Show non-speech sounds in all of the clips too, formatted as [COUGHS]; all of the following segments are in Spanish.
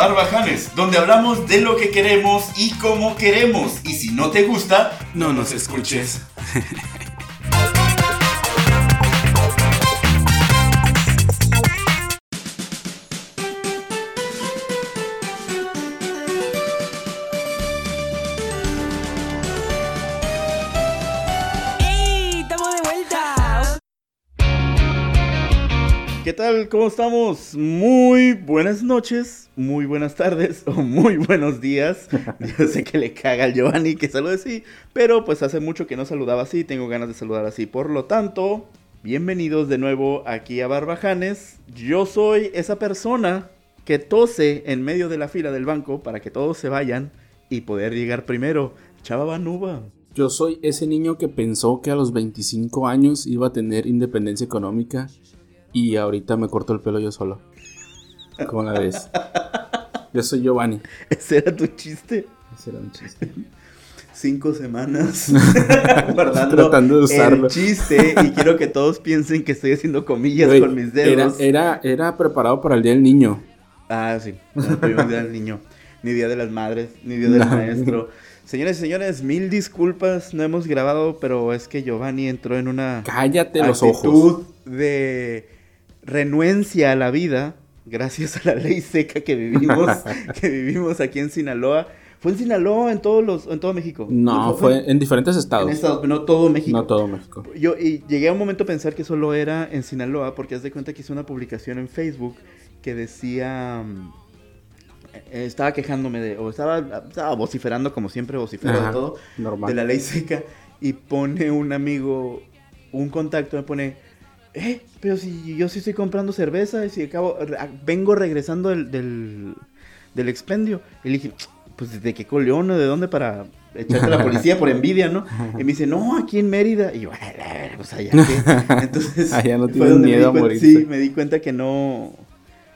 Barbajanes, donde hablamos de lo que queremos y cómo queremos. Y si no te gusta, no nos escuches. [LAUGHS] tal? ¿Cómo estamos? Muy buenas noches, muy buenas tardes [LAUGHS] o muy buenos días. [LAUGHS] Yo sé que le caga al Giovanni que salude así, pero pues hace mucho que no saludaba así, tengo ganas de saludar así. Por lo tanto, bienvenidos de nuevo aquí a Barbajanes. Yo soy esa persona que tose en medio de la fila del banco para que todos se vayan y poder llegar primero. Chava Banuba. Yo soy ese niño que pensó que a los 25 años iba a tener independencia económica y ahorita me corto el pelo yo solo. ¿Cómo la ves? Yo soy Giovanni. [LAUGHS] ¿Ese era tu chiste? Ese era un chiste. Cinco semanas [LAUGHS] guardando Tratando de usarlo. el chiste y quiero que todos piensen que estoy haciendo comillas con mis dedos. era, era preparado para el Día del Niño. Ah, sí. No, día del niño. Ni día de las madres, ni día del No. maestro. Señores y señores, mil disculpas. No hemos grabado, pero es que Giovanni entró en una Cállate los actitud ojos. de renuencia a la vida gracias a la ley seca que vivimos, [LAUGHS] que vivimos aquí en Sinaloa. Fue en Sinaloa, en todos los, en todo México. No, fue en diferentes estados. en Estados, no todo México. No todo México. Yo y llegué a un momento a pensar que solo era en Sinaloa, porque haz de cuenta que hice una publicación en Facebook que decía. mm, estaba quejándome de. O estaba, estaba vociferando, como siempre vocifero de Ajá, todo, normal. de la ley seca. Y pone un amigo, un contacto, me pone. Eh, pero si yo sí estoy comprando cerveza, y si acabo. vengo regresando del, del, del expendio. Y le dije, pues de qué coleón o de dónde para echarte a la policía por envidia, ¿no? Y me dice, no, aquí en Mérida. Y yo, "A la verga, pues allá que. [LAUGHS] Entonces, Allá no fue donde me miedo a di cuen- morirte. Sí, me di cuenta que no,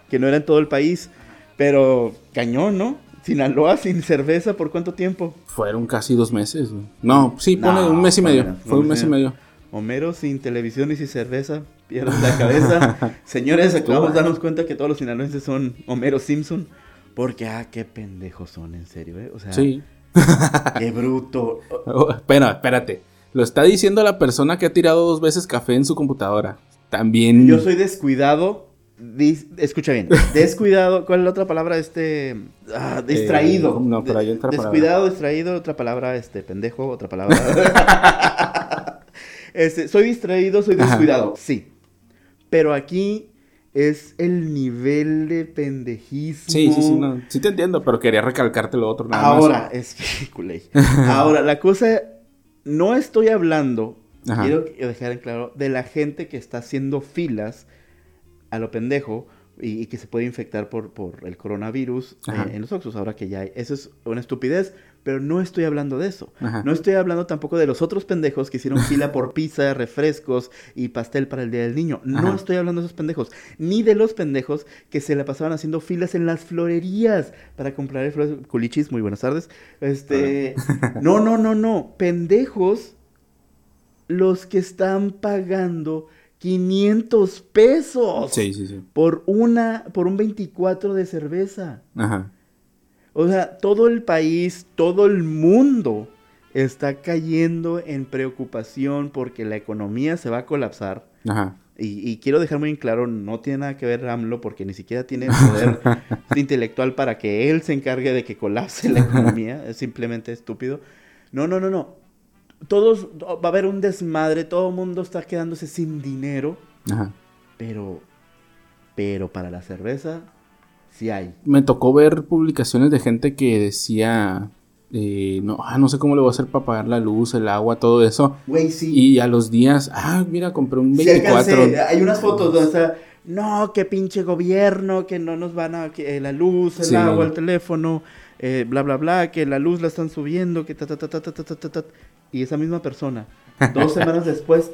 que no era en todo el país. Pero cañón, ¿no? Sinaloa sin cerveza, ¿por cuánto tiempo? Fueron casi dos meses. güey. No, sí, pone No, un mes y medio. Fue un mes y medio. Homero sin televisión y sin cerveza, pierdes la cabeza. [LAUGHS] Señores, acabamos de darnos cuenta que todos los sinaloenses son Homero Simpson. Porque, ah, qué pendejos son, en serio, ¿eh? O sea, Sí. [LAUGHS] qué bruto. Oh, espera, espérate. Lo está diciendo la persona que ha tirado dos veces café en su computadora. También. Yo soy descuidado. dis- escucha bien. Descuidado. ¿Cuál es la otra palabra? Este. ah, distraído. Eh, no, pero hay otra palabra. Descuidado, distraído. Otra palabra, este. Pendejo. Otra palabra. [LAUGHS] este, soy distraído, soy Ajá. descuidado. Sí. Pero aquí es el nivel de pendejismo. Sí, sí, sí, no, sí te entiendo, pero quería recalcarte lo otro nada Ahora, es que. [LAUGHS] Ahora, la cosa, no estoy hablando, Ajá. quiero dejar en claro, de la gente que está haciendo filas a lo pendejo y, y que se puede infectar por, por el coronavirus eh, en los Oxxos, ahora que ya hay. Eso es una estupidez, pero no estoy hablando de eso. Ajá. No estoy hablando tampoco de los otros pendejos que hicieron [LAUGHS] fila por pizza, refrescos y pastel para el Día del Niño. No Ajá. estoy hablando de esos pendejos. Ni de los pendejos que se la pasaban haciendo filas en las florerías para comprar flores. Culichis, muy buenas tardes. Este. No, no, no, no. Pendejos los que están pagando 500 pesos Sí, sí, sí. por una, por un 24 de cerveza. Ajá. O sea, todo el país, todo el mundo está cayendo en preocupación porque la economía se va a colapsar. Ajá. Y, y quiero dejar muy en claro, no tiene nada que ver AMLO porque ni siquiera tiene poder [LAUGHS] intelectual para que él se encargue de que colapse la economía. [LAUGHS] Es simplemente estúpido. No, no, no, no. Todos, va a haber un desmadre, todo el mundo está quedándose sin dinero, Ajá. pero, pero para la cerveza Sí hay. Me tocó ver publicaciones de gente que decía, eh, no, ah, no sé cómo le voy a hacer para pagar la luz, el agua, todo eso. Güey, sí. Y a los días, ah, mira, compré un 24. Sí, hay unas fotos donde está, no, qué pinche gobierno, que no nos van a, eh, la luz, el agua, el teléfono, eh, bla, bla, bla, que la luz la están subiendo, que ta, ta, ta, ta, ta, ta, ta, ta. Y esa misma persona, dos [LAUGHS] semanas después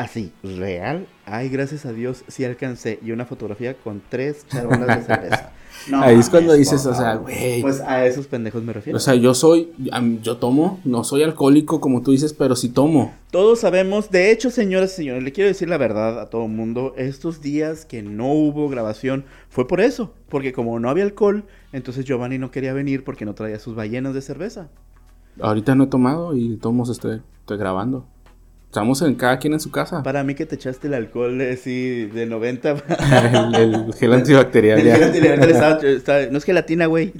así, real. Ay, gracias a Dios, sí alcancé. Y una fotografía con tres charolas de cerveza. [LAUGHS] No Ahí es cuando dices, o sea, güey. Pues a esos pendejos me refiero. O sea, yo soy, yo tomo, no soy alcohólico como tú dices, pero sí tomo. Todos sabemos, de hecho, señoras y señores, le quiero decir la verdad a todo el mundo, estos días que no hubo grabación fue por eso, porque como no había alcohol, entonces Giovanni no quería venir porque no traía sus ballenas de cerveza. Ahorita no he tomado y tomos estoy, estoy grabando. Estamos en cada quien en su casa. Para mí que te echaste el alcohol así de 90... [LAUGHS] [LAUGHS] el, el gel antibacterial El ya. gel antibacterial [LAUGHS] no es gelatina, güey.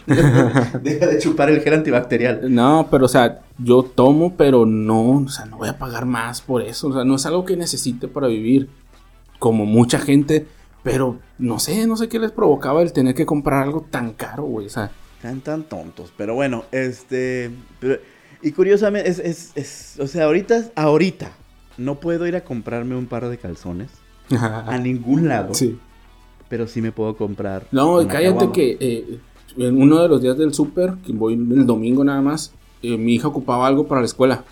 Deja de chupar el gel antibacterial. No, pero o sea, yo tomo, pero no, o sea, no voy a pagar más por eso. O sea, no es algo que necesite para vivir. Como mucha gente, pero no sé, no sé qué les provocaba el tener que comprar algo tan caro, güey. O sea, Tan tan tontos. Pero bueno, este. pero- y curiosamente, es, es, es- O sea, ahorita, ahorita, no puedo ir a comprarme un par de calzones a ningún lado. sí. Pero sí me puedo comprar. No, cállate caguama. que eh, en uno de los días del súper, que voy el domingo nada más, eh, mi hija ocupaba algo para la escuela.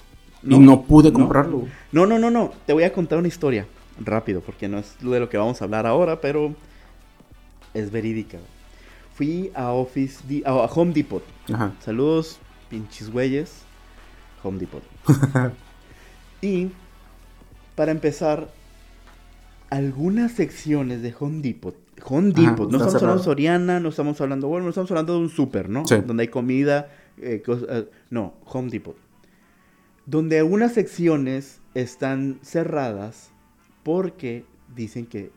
No, y no pude comprarlo. No, no, no, no. Te voy a contar una historia. Rápido, porque no es de lo que vamos a hablar ahora, pero es verídica. Fui a Office, a Home Depot. Ajá. Saludos, pinches güeyes. Home Depot. [LAUGHS] y para empezar, algunas secciones de Home Depot. Home Ajá, Depot, no estamos hablando de Soriana, no estamos hablando, bueno, no estamos hablando de un súper, ¿no? Sí. Donde hay comida, eh, eh, no, Home Depot. Donde algunas secciones están cerradas porque dicen que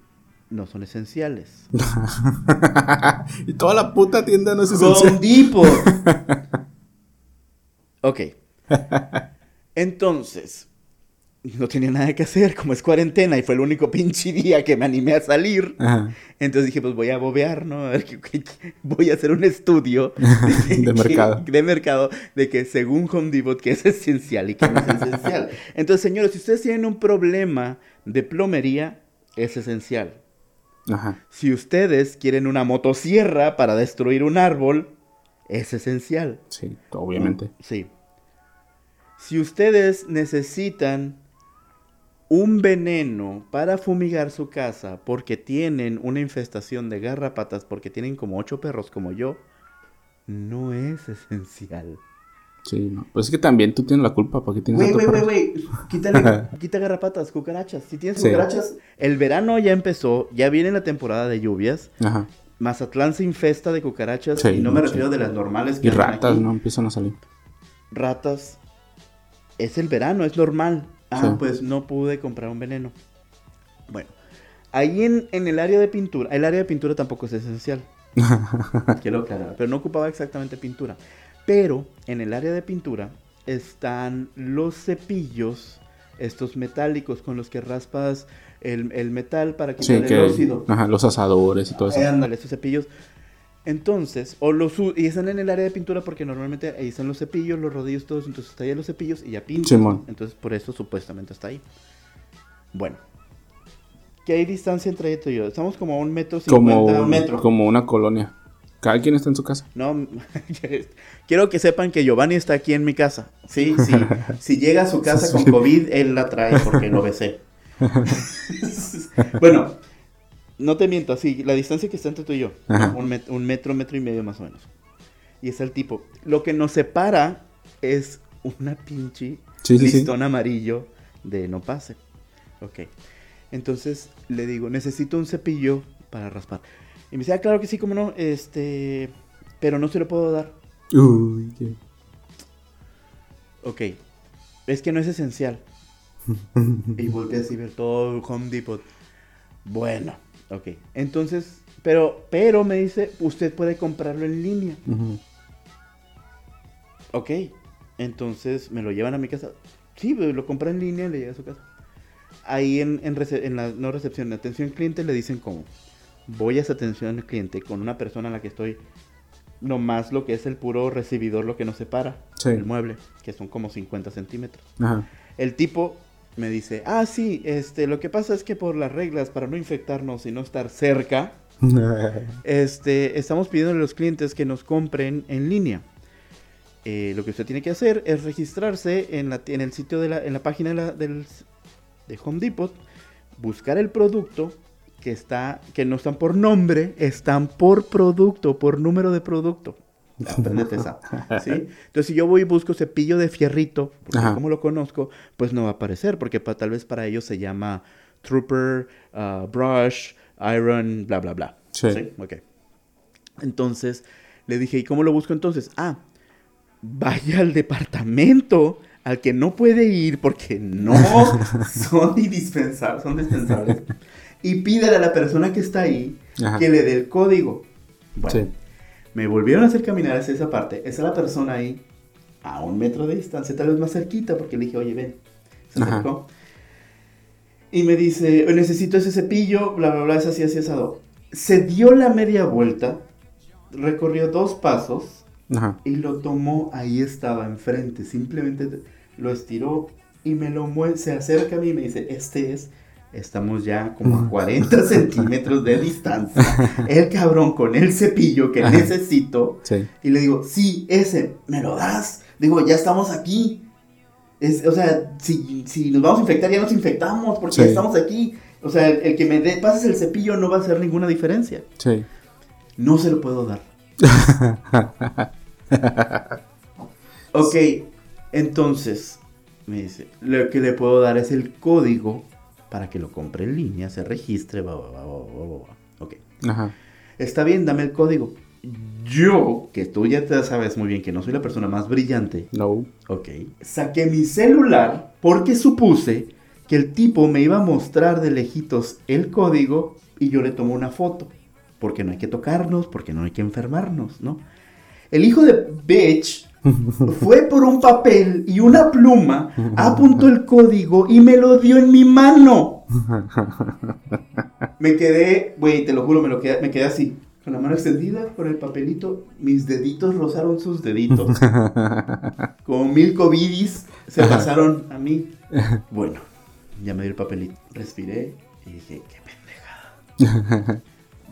no son esenciales. [LAUGHS] y toda la puta tienda no es Home esencial. Depot. [LAUGHS] ok. Entonces, no tenía nada que hacer, como es cuarentena y fue el único pinche día que me animé a salir. Ajá. Entonces dije, pues voy a bobear, ¿no? A ver, [LAUGHS] voy a hacer un estudio [LAUGHS] De mercado. [LAUGHS] de mercado de que según Home Depot que es esencial y que no es esencial. Entonces, señores, si ustedes tienen un problema de plomería, es esencial. Ajá. Si ustedes quieren una motosierra para destruir un árbol, es esencial. Sí, obviamente. Sí. Si ustedes necesitan un veneno para fumigar su casa porque tienen una infestación de garrapatas, porque tienen como ocho perros como yo, no es esencial. Sí, no. Pues es que también tú tienes la culpa, ¿para qué tienes Güey, güey, güey. Quítale, [LAUGHS] quita garrapatas, cucarachas. Si tienes Sí. cucarachas, el verano ya empezó, ya viene la temporada de lluvias. Ajá. Mazatlán se infesta de cucarachas Sí, y no me sí. refiero de las normales que Y ratas, aquí. ¿no? Empiezan a salir. Ratas. Es el verano, es normal. Ah, Sí. pues no pude comprar un veneno. Bueno, ahí en, en el área de pintura, el área de pintura tampoco es esencial. [LAUGHS] Quiero aclarar, pero no ocupaba exactamente pintura. Pero en el área de pintura están los cepillos, estos metálicos con los que raspas el, el metal para quitar Sí, el que. óxido. Ajá, los asadores y todo eso. Eh, ándale, esos cepillos. Entonces, o los y están en el área de pintura porque normalmente ahí están los cepillos, los rodillos, todos, entonces está ahí los cepillos y ya. Simón. Entonces, por eso supuestamente está ahí. Bueno. ¿Qué hay distancia entre tú y yo? Estamos como a un metro cincuenta, Como, un metro. como una colonia. Cada quien está en su casa. No, [LAUGHS] quiero que sepan que Giovanni está aquí en mi casa. Sí, sí. [LAUGHS] Si llega a su casa con COVID, él la trae porque lo besé. [LAUGHS] bueno, no te miento, así, la distancia que está entre tú y yo, un, met- un metro, metro y medio más o menos. Y es el tipo. Lo que nos separa es una pinche Sí, sí, sí. listón amarillo de no pase. Ok. Entonces le digo, necesito un cepillo para raspar. Y me dice, ah, claro que sí, cómo no, este, pero no se lo puedo dar. Uy, qué- Ok, es que no es esencial. [LAUGHS] y volteé así ver todo Home Depot. Bueno, ok. Entonces, pero, pero me dice, usted puede comprarlo en línea. Ujú. Ok, entonces me lo llevan a mi casa. Sí, pues, lo compra en línea y le llega a su casa. Ahí en, en, en la no recepción, en atención al cliente le dicen como, voy a esa atención al cliente con una persona a la que estoy, nomás lo que es el puro recibidor, lo que nos separa, Sí. el mueble, que son como 50 centímetros. Ajá. El tipo me dice, ah, sí, este, lo que pasa es que por las reglas, para no infectarnos y no estar cerca, [LAUGHS] este, estamos pidiendo a los clientes que nos compren en línea. Eh, lo que usted tiene que hacer es registrarse en, la, en el sitio de la, en la página de la, del, de Home Depot, buscar el producto que está, que no están por nombre, están por producto, por número de producto. Aprendete esa. [LAUGHS] ¿sí? Entonces, si yo voy y busco cepillo de fierrito, porque como lo conozco, pues no va a aparecer, porque pa- tal vez para ellos se llama Trooper, ah, Brush, Iron, bla, bla, bla. Sí. Ok. Entonces, le dije, ¿y cómo lo busco entonces? Ah, vaya al departamento al que no puede ir porque no [LAUGHS] son indispensables, son dispensables. Y pídele a la persona que está ahí Ajá. que le dé el código. Bueno, Sí. Me volvieron a hacer caminar hacia esa parte. Está la persona ahí a un metro de distancia, tal vez más cerquita, porque le dije, oye, ven. Se Ajá. acercó. Y me dice, necesito ese cepillo, bla, bla, bla, es así, así, asado. Se dio la media vuelta, recorrió dos pasos Ajá. y lo tomó, ahí estaba enfrente, simplemente lo estiró y me lo mueve, se acerca a mí y me dice, este es, estamos ya como a 40 [LAUGHS] centímetros de distancia, el cabrón con el cepillo que Ajá. necesito, Sí. y le digo, sí, ese, ¿me lo das? Digo, ya estamos aquí. Es, o sea, si, si nos vamos a infectar, ya nos infectamos, porque Sí. ya estamos aquí. O sea, el, el que me dé, pases el cepillo no va a hacer ninguna diferencia. Sí. No se lo puedo dar. [LAUGHS] ok, entonces, me dice, lo que le puedo dar es el código para que lo compre en línea, se registre, va, va. Ok. Ajá. Está bien, dame el código. Yo, que tú ya te sabes muy bien que no soy la persona más brillante, No. ok, saqué mi celular porque supuse que el tipo me iba a mostrar de lejitos el código y yo le tomo una foto. Porque no hay que tocarnos, porque no hay que enfermarnos, ¿no? El hijo de bitch [LAUGHS] fue por un papel y una pluma, apuntó el código y me lo dio en mi mano. [LAUGHS] Me quedé, güey, te lo juro, me, lo quedé, me quedé así, con la mano extendida, con el papelito, mis deditos rozaron sus deditos. [LAUGHS] Como mil covidis se pasaron a mí. Bueno, ya me dio el papelito, respiré y dije, qué pendejada.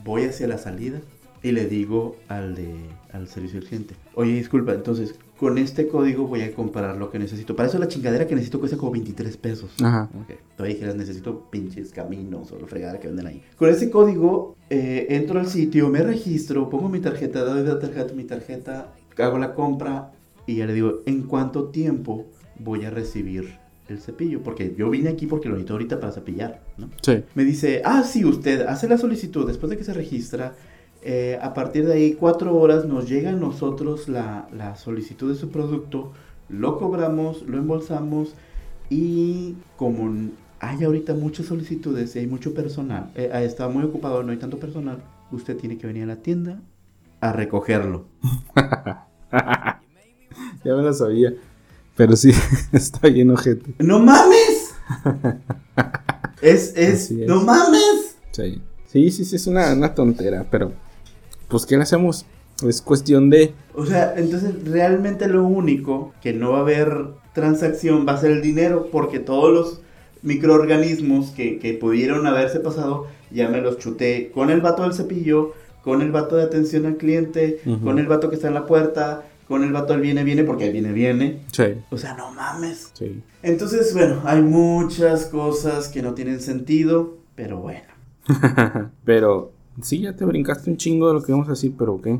Voy hacia la salida y le digo al de al servicio al cliente, oye, disculpa, entonces con este código voy a comprar lo que necesito. Para eso la chingadera que necesito cuesta como 23 pesos. Ajá. Ok. Todavía dijeras, necesito pinches caminos o la fregada que venden ahí. Con ese código, eh, entro al sitio, me registro, pongo mi tarjeta, doy la tarjeta, mi tarjeta, hago la compra y ya le digo, ¿en cuánto tiempo voy a recibir el cepillo? Porque yo vine aquí porque lo necesito ahorita para cepillar, ¿no? Sí. Me dice, ah, sí, usted hace la solicitud después de que se registra. Eh, a partir de ahí, cuatro horas, nos llega a nosotros la, la solicitud de su producto, lo cobramos, lo embolsamos y como hay ahorita muchas solicitudes y hay mucho personal, eh, ah, está muy ocupado, no hay tanto personal, usted tiene que venir a la tienda a recogerlo. [LAUGHS] Ya me lo sabía. Pero sí, [LAUGHS] está bien ojete. ¡No mames! [LAUGHS] es, es. ¡no mames! Sí. Sí, sí, sí, es una, una tontera, pero pues ¿qué le hacemos? Es cuestión de... O sea, entonces realmente lo único que no va a haber transacción va a ser el dinero, porque todos los microorganismos que, que pudieron haberse pasado, ya me los chuté con el vato del cepillo, con el vato de atención al cliente, con el vato que está en la puerta, con el vato del viene, viene, porque el viene, viene. Sí, O sea, no mames. sí. Entonces, bueno, hay muchas cosas que no tienen sentido, pero bueno. [LAUGHS] pero sí, ya te brincaste un chingo de lo que vamos a decir, pero ¿qué?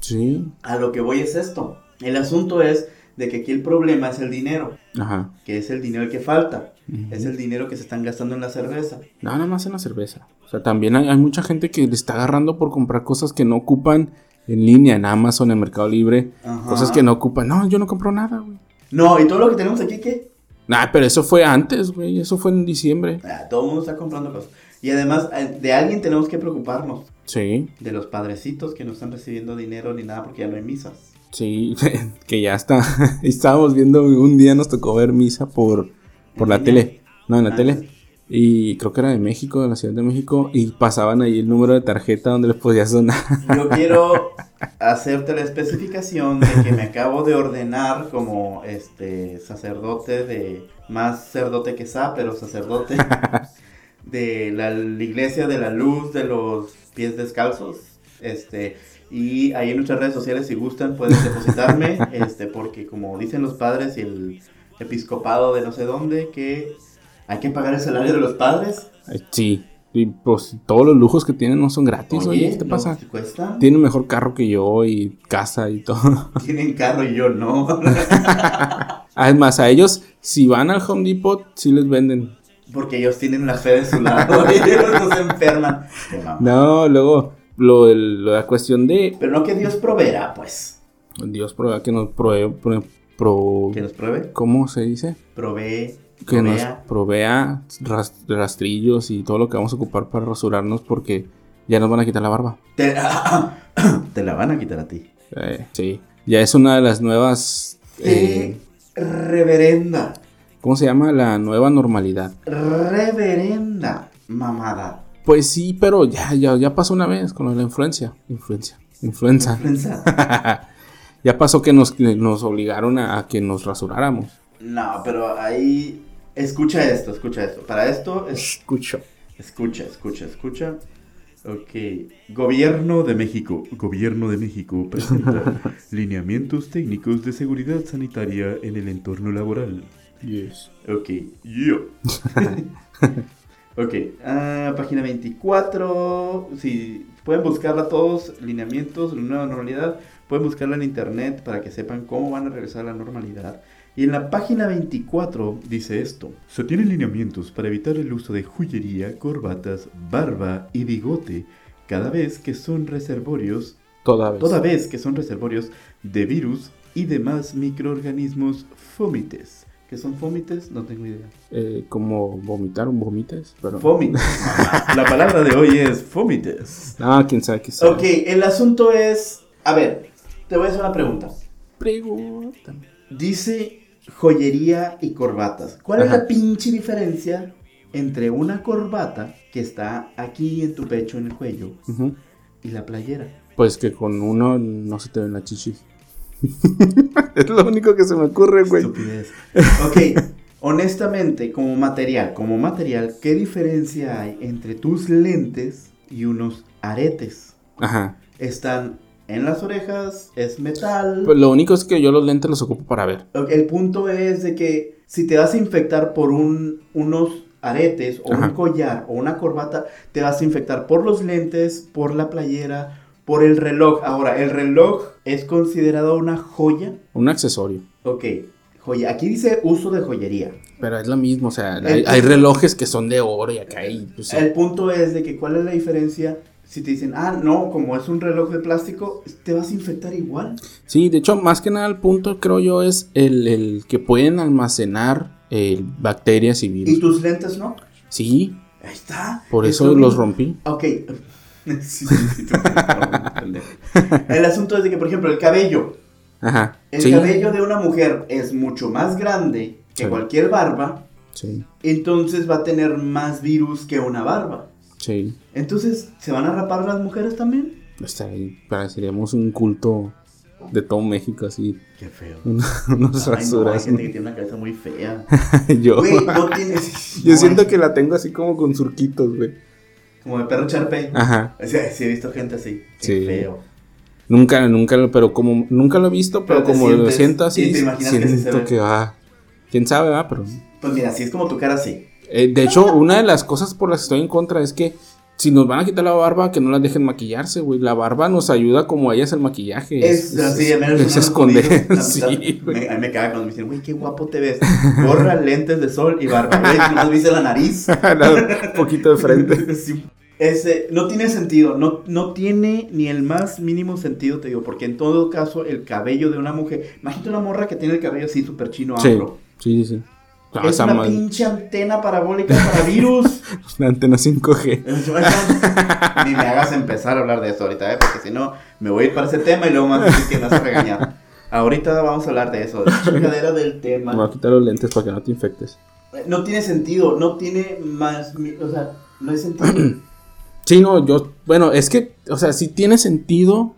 Sí. A lo que voy es esto. El asunto es de que aquí el problema es el dinero. Ajá. que es el dinero que falta. Es el dinero que se están gastando en la cerveza. No, nada más en la cerveza. O sea, también hay, hay mucha gente que le está agarrando por comprar cosas que no ocupan en línea, en Amazon, en Mercado Libre. Ajá. Cosas que no ocupan. No, yo no compro nada, güey. No, y todo lo que tenemos aquí, ¿qué? Nah, pero eso fue antes, güey. Eso fue en diciembre. Ah, todo el mundo está comprando cosas. Y además, eh, de alguien tenemos que preocuparnos. Sí, De los padrecitos que no están recibiendo dinero ni nada porque ya no hay misas. sí, [LAUGHS] que ya está. [LAUGHS] Estábamos viendo, un día nos tocó ver misa por, por la ¿En tele. No, en la Ah, tele. Y creo que era de México, de la Ciudad de México. Y pasaban ahí el número de tarjeta donde les podías donar. Yo [LAUGHS] quiero hacerte la especificación de que me acabo de ordenar como este sacerdote de más sacerdote que sa, pero sacerdote de la, la iglesia de la luz de los pies descalzos. Este, y ahí en nuestras redes sociales si gustan pueden depositarme, [LAUGHS] este, porque como dicen los padres y el episcopado de no sé dónde que ¿Hay que pagar el salario de los padres? Sí. Y pues todos los lujos que tienen no son gratis, oye, ¿qué te ¿no pasa? cuesta? Tienen mejor carro que yo y casa y todo. [LAUGHS] Tienen carro y yo no. [LAUGHS] Además, a ellos, si van al Home Depot, sí les venden. Porque ellos tienen la fe de su lado [LAUGHS] y ellos no se enferman. No, luego, lo, el- la cuestión de Pero no que Dios proveerá, pues. Dios prueba que nos provee, pro- pro- Que nos provee. ¿cómo se dice? Provee. Que nos provea. provea ras- rastrillos y todo lo que vamos a ocupar para rasurarnos porque ya nos van a quitar la barba. Te, [COUGHS] te la van a quitar a ti. Eh, sí, ya es una de las nuevas, eh, reverenda. ¿Cómo se llama? La nueva normalidad. Reverenda mamada. Pues sí, pero ya, ya, ya pasó una vez con la influencia. Influencia. Influenza. Influenza. [LAUGHS] ya pasó que nos, nos obligaron a, a que nos rasuráramos. No, pero ahí. Escucha esto, escucha esto. Para esto, es- Escucho. escucha, escucha, escucha. Ok. Gobierno de México. Gobierno de México presenta [LAUGHS] lineamientos técnicos de seguridad sanitaria en el entorno laboral. Yes. Ok, yo. [LAUGHS] ok, ah, página 24. Si pueden buscarla todos, lineamientos, nueva normalidad. Pueden buscarla en internet para que sepan cómo van a regresar a la normalidad. Y en la página 24 dice esto. Se tienen lineamientos para evitar el uso de joyería, corbatas, barba y bigote cada vez que son reservorios Toda vez. toda vez que son reservorios de virus y demás microorganismos fómites. ¿Qué son fómites? No tengo idea. Eh, como vomitar un vomites, pero... Fómites. mamá. [LAUGHS] La palabra de hoy es fómites. Ah, quién sabe qué. Ok, el asunto es... A ver, te voy a hacer una pregunta. Pregúntame. Dice joyería y corbatas. ¿Cuál es Ajá. la pinche diferencia entre una corbata que está aquí en tu pecho, en el cuello, Ujú. y la playera? Pues que con uno no se te ven las chichis. [LAUGHS] es lo único que se me ocurre, güey. Estupidez. Ok, [LAUGHS] honestamente, como material, como material, ¿qué diferencia hay entre tus lentes y unos aretes? Ajá. Están en las orejas, es metal. Pues lo único es que yo los lentes los ocupo para ver. El punto es de que si te vas a infectar por un, unos aretes o Ajá. un collar o una corbata, te vas a infectar por los lentes, por la playera, por el reloj. Ahora, ¿el reloj es considerado una joya? Un accesorio. Ok, joya. Aquí dice uso de joyería. Pero es lo mismo, o sea, hay, punto- hay relojes que son de oro y acá y pues. El punto es de que cuál es la diferencia si te dicen, ah, no, como es un reloj de plástico, te vas a infectar igual. Sí, de hecho, más que nada el punto creo yo es el, el que pueden almacenar eh, bacterias y virus. Y tus lentes no. Sí, Ahí está. por Es eso lo los rompí. Ok. [LAUGHS] Sí, sí, sí, tú- pendejo. el asunto es de que, por ejemplo, el cabello. Ajá. El sí, cabello de una mujer es mucho más grande que Sí. cualquier barba. sí, Entonces va a tener más virus que una barba. sí. Entonces, ¿se van a rapar las mujeres también? Está ahí, pareceríamos un culto de todo México así. Qué feo. [LAUGHS] Unos Ay, no, hay rasuras. gente que tiene una cabeza muy fea. [LAUGHS] yo Güey, no tienes. yo no, siento que la tengo así como con surquitos, güey. Como de perro charpe. Ajá. Sea, sí he visto gente así. Qué Sí. feo. Nunca, nunca, lo- pero como nunca lo he visto, pero, como lo sientes- siento así, sí, te imaginas que así se siento ve. que va. Quién sabe, va, pero. Pues mira, si es como tu cara así. Eh, de hecho, una de las cosas por las que estoy en contra es que si nos van a quitar la barba, que no las dejen maquillarse, güey. La barba nos ayuda como a ellas el maquillaje. Es, así, al menos es unos esconder. [LAUGHS] sí. Me- A mí me caga cuando me dicen, güey, qué guapo te ves. Gorra, lentes de sol y barba. Güey, [LAUGHS] no viste la nariz. [LAUGHS] Un poquito de frente. Sí. Ese, no tiene sentido, no, no tiene ni el más mínimo sentido, te digo, porque en todo caso el cabello de una mujer, imagínate una morra que tiene el cabello así súper chino afro. sí, sí. sí. Es una pinche antena parabólica para virus. [LAUGHS] una antena 5G. Ni me hagas empezar a hablar de eso ahorita, ¿eh? porque si no me voy a ir para ese tema y luego más decir que me vas a regañar. Ahorita vamos a hablar de eso, de la chingadera del tema. Me voy a quitar los lentes para que no te infectes. No tiene sentido, no tiene más, o sea, no hay sentido. [CLEARS THROAT] Sí, no, yo. Bueno, es que, o sea, sí tiene sentido,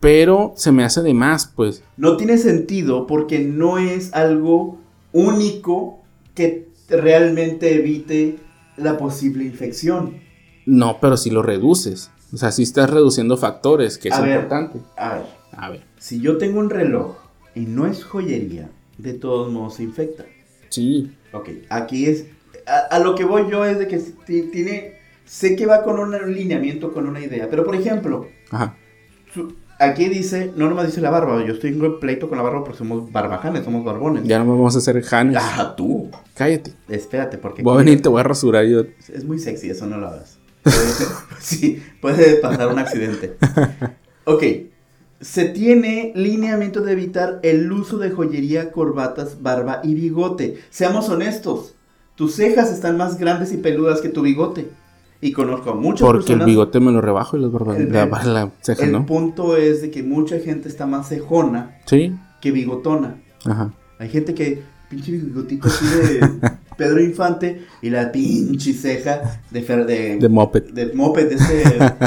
pero se me hace de más, pues. No tiene sentido porque no es algo único que realmente evite la posible infección. No, pero si lo reduces. O sea, si estás reduciendo factores, que es A ver. importante. A ver, A ver. si yo tengo un reloj y no es joyería, de todos modos se infecta. Sí. Ok, aquí es, a, a lo que voy yo es de que ti- tiene, sé que va con un lineamiento, con una idea, pero por ejemplo, Ajá. su- aquí dice, no nomás dice la barba, yo estoy en pleito con la barba porque somos barbajanes, somos barbones. Ya no me vamos a hacer Janes. Ah, tú, Cállate. espérate, porque... Voy a venir, te voy a rasurar yo. Es muy sexy, eso no lo hagas. [LAUGHS] [LAUGHS] Sí, puede pasar un accidente. Ok. Se tiene lineamiento de evitar el uso de joyería, corbatas, barba y bigote. Seamos honestos. Tus cejas están más grandes y peludas que tu bigote. Y conozco a muchas Porque el personas. bigote me lo rebajo y las barbas. El- La, la ceja, el ¿no? punto es de que mucha gente está más cejona Sí. que bigotona. Ajá. Hay gente que pinche bigotito así de [LAUGHS] Pedro Infante y la pinche ceja de, Fer- de, De moped. de moped, de este,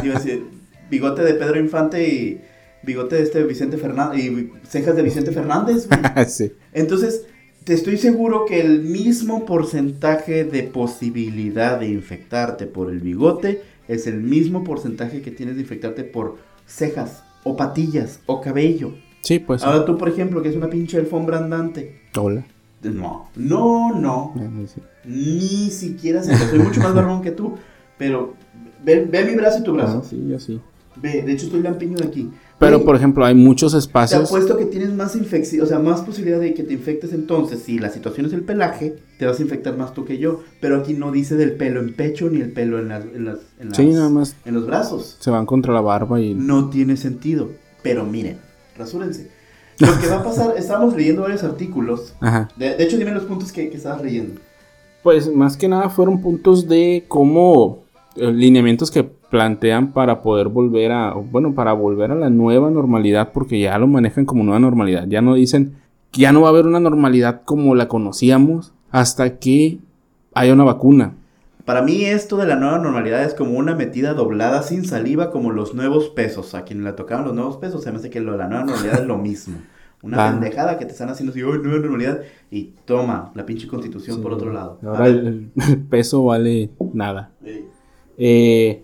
iba a decir, bigote de Pedro Infante y bigote de este Vicente Fernández y cejas de Vicente Fernández. [LAUGHS] sí. Entonces, te estoy seguro que el mismo porcentaje de posibilidad de infectarte por el bigote es el mismo porcentaje que tienes de infectarte por cejas o patillas o cabello. Sí, pues. Ahora tú, por ejemplo, que es una pinche alfombra andante. Hola. No, no, no. Ah, sí. Ni siquiera sé. Soy mucho más barbón que tú. Pero ve, ve mi brazo y tu brazo. Ah, sí, yo sí. Ve, de hecho estoy lampiño de aquí. Pero, Güey, por ejemplo, hay muchos Te espacios. apuesto que tienes más infección, o sea, más posibilidad de que te infectes entonces. Si la situación es el pelaje, te vas a infectar más tú que yo. Pero aquí no dice del pelo en pecho ni el pelo en, las, en, las, en, Sí, las- nada más en los brazos. se van contra la barba y. No tiene sentido. Pero miren, rasúrense. Lo que va a pasar, [LAUGHS] estábamos leyendo varios artículos. Ajá. De, de hecho, dime los puntos que, que estabas leyendo. Pues más que nada fueron puntos de cómo eh, lineamientos que plantean para poder volver a, bueno, para volver a la nueva normalidad, porque ya lo manejan como nueva normalidad. Ya no dicen que ya no va a haber una normalidad como la conocíamos hasta que haya una vacuna. Para mí esto de la nueva normalidad es como una metida doblada sin saliva como los nuevos pesos. A quien le tocaban los nuevos pesos se me hace que lo de la nueva normalidad es lo mismo. Una [LAUGHS] Ah. pendejada que te están haciendo así, ¡ay, nueva normalidad! Y toma, la pinche constitución por otro lado. Ahora el, el [LAUGHS] peso vale nada. Eh,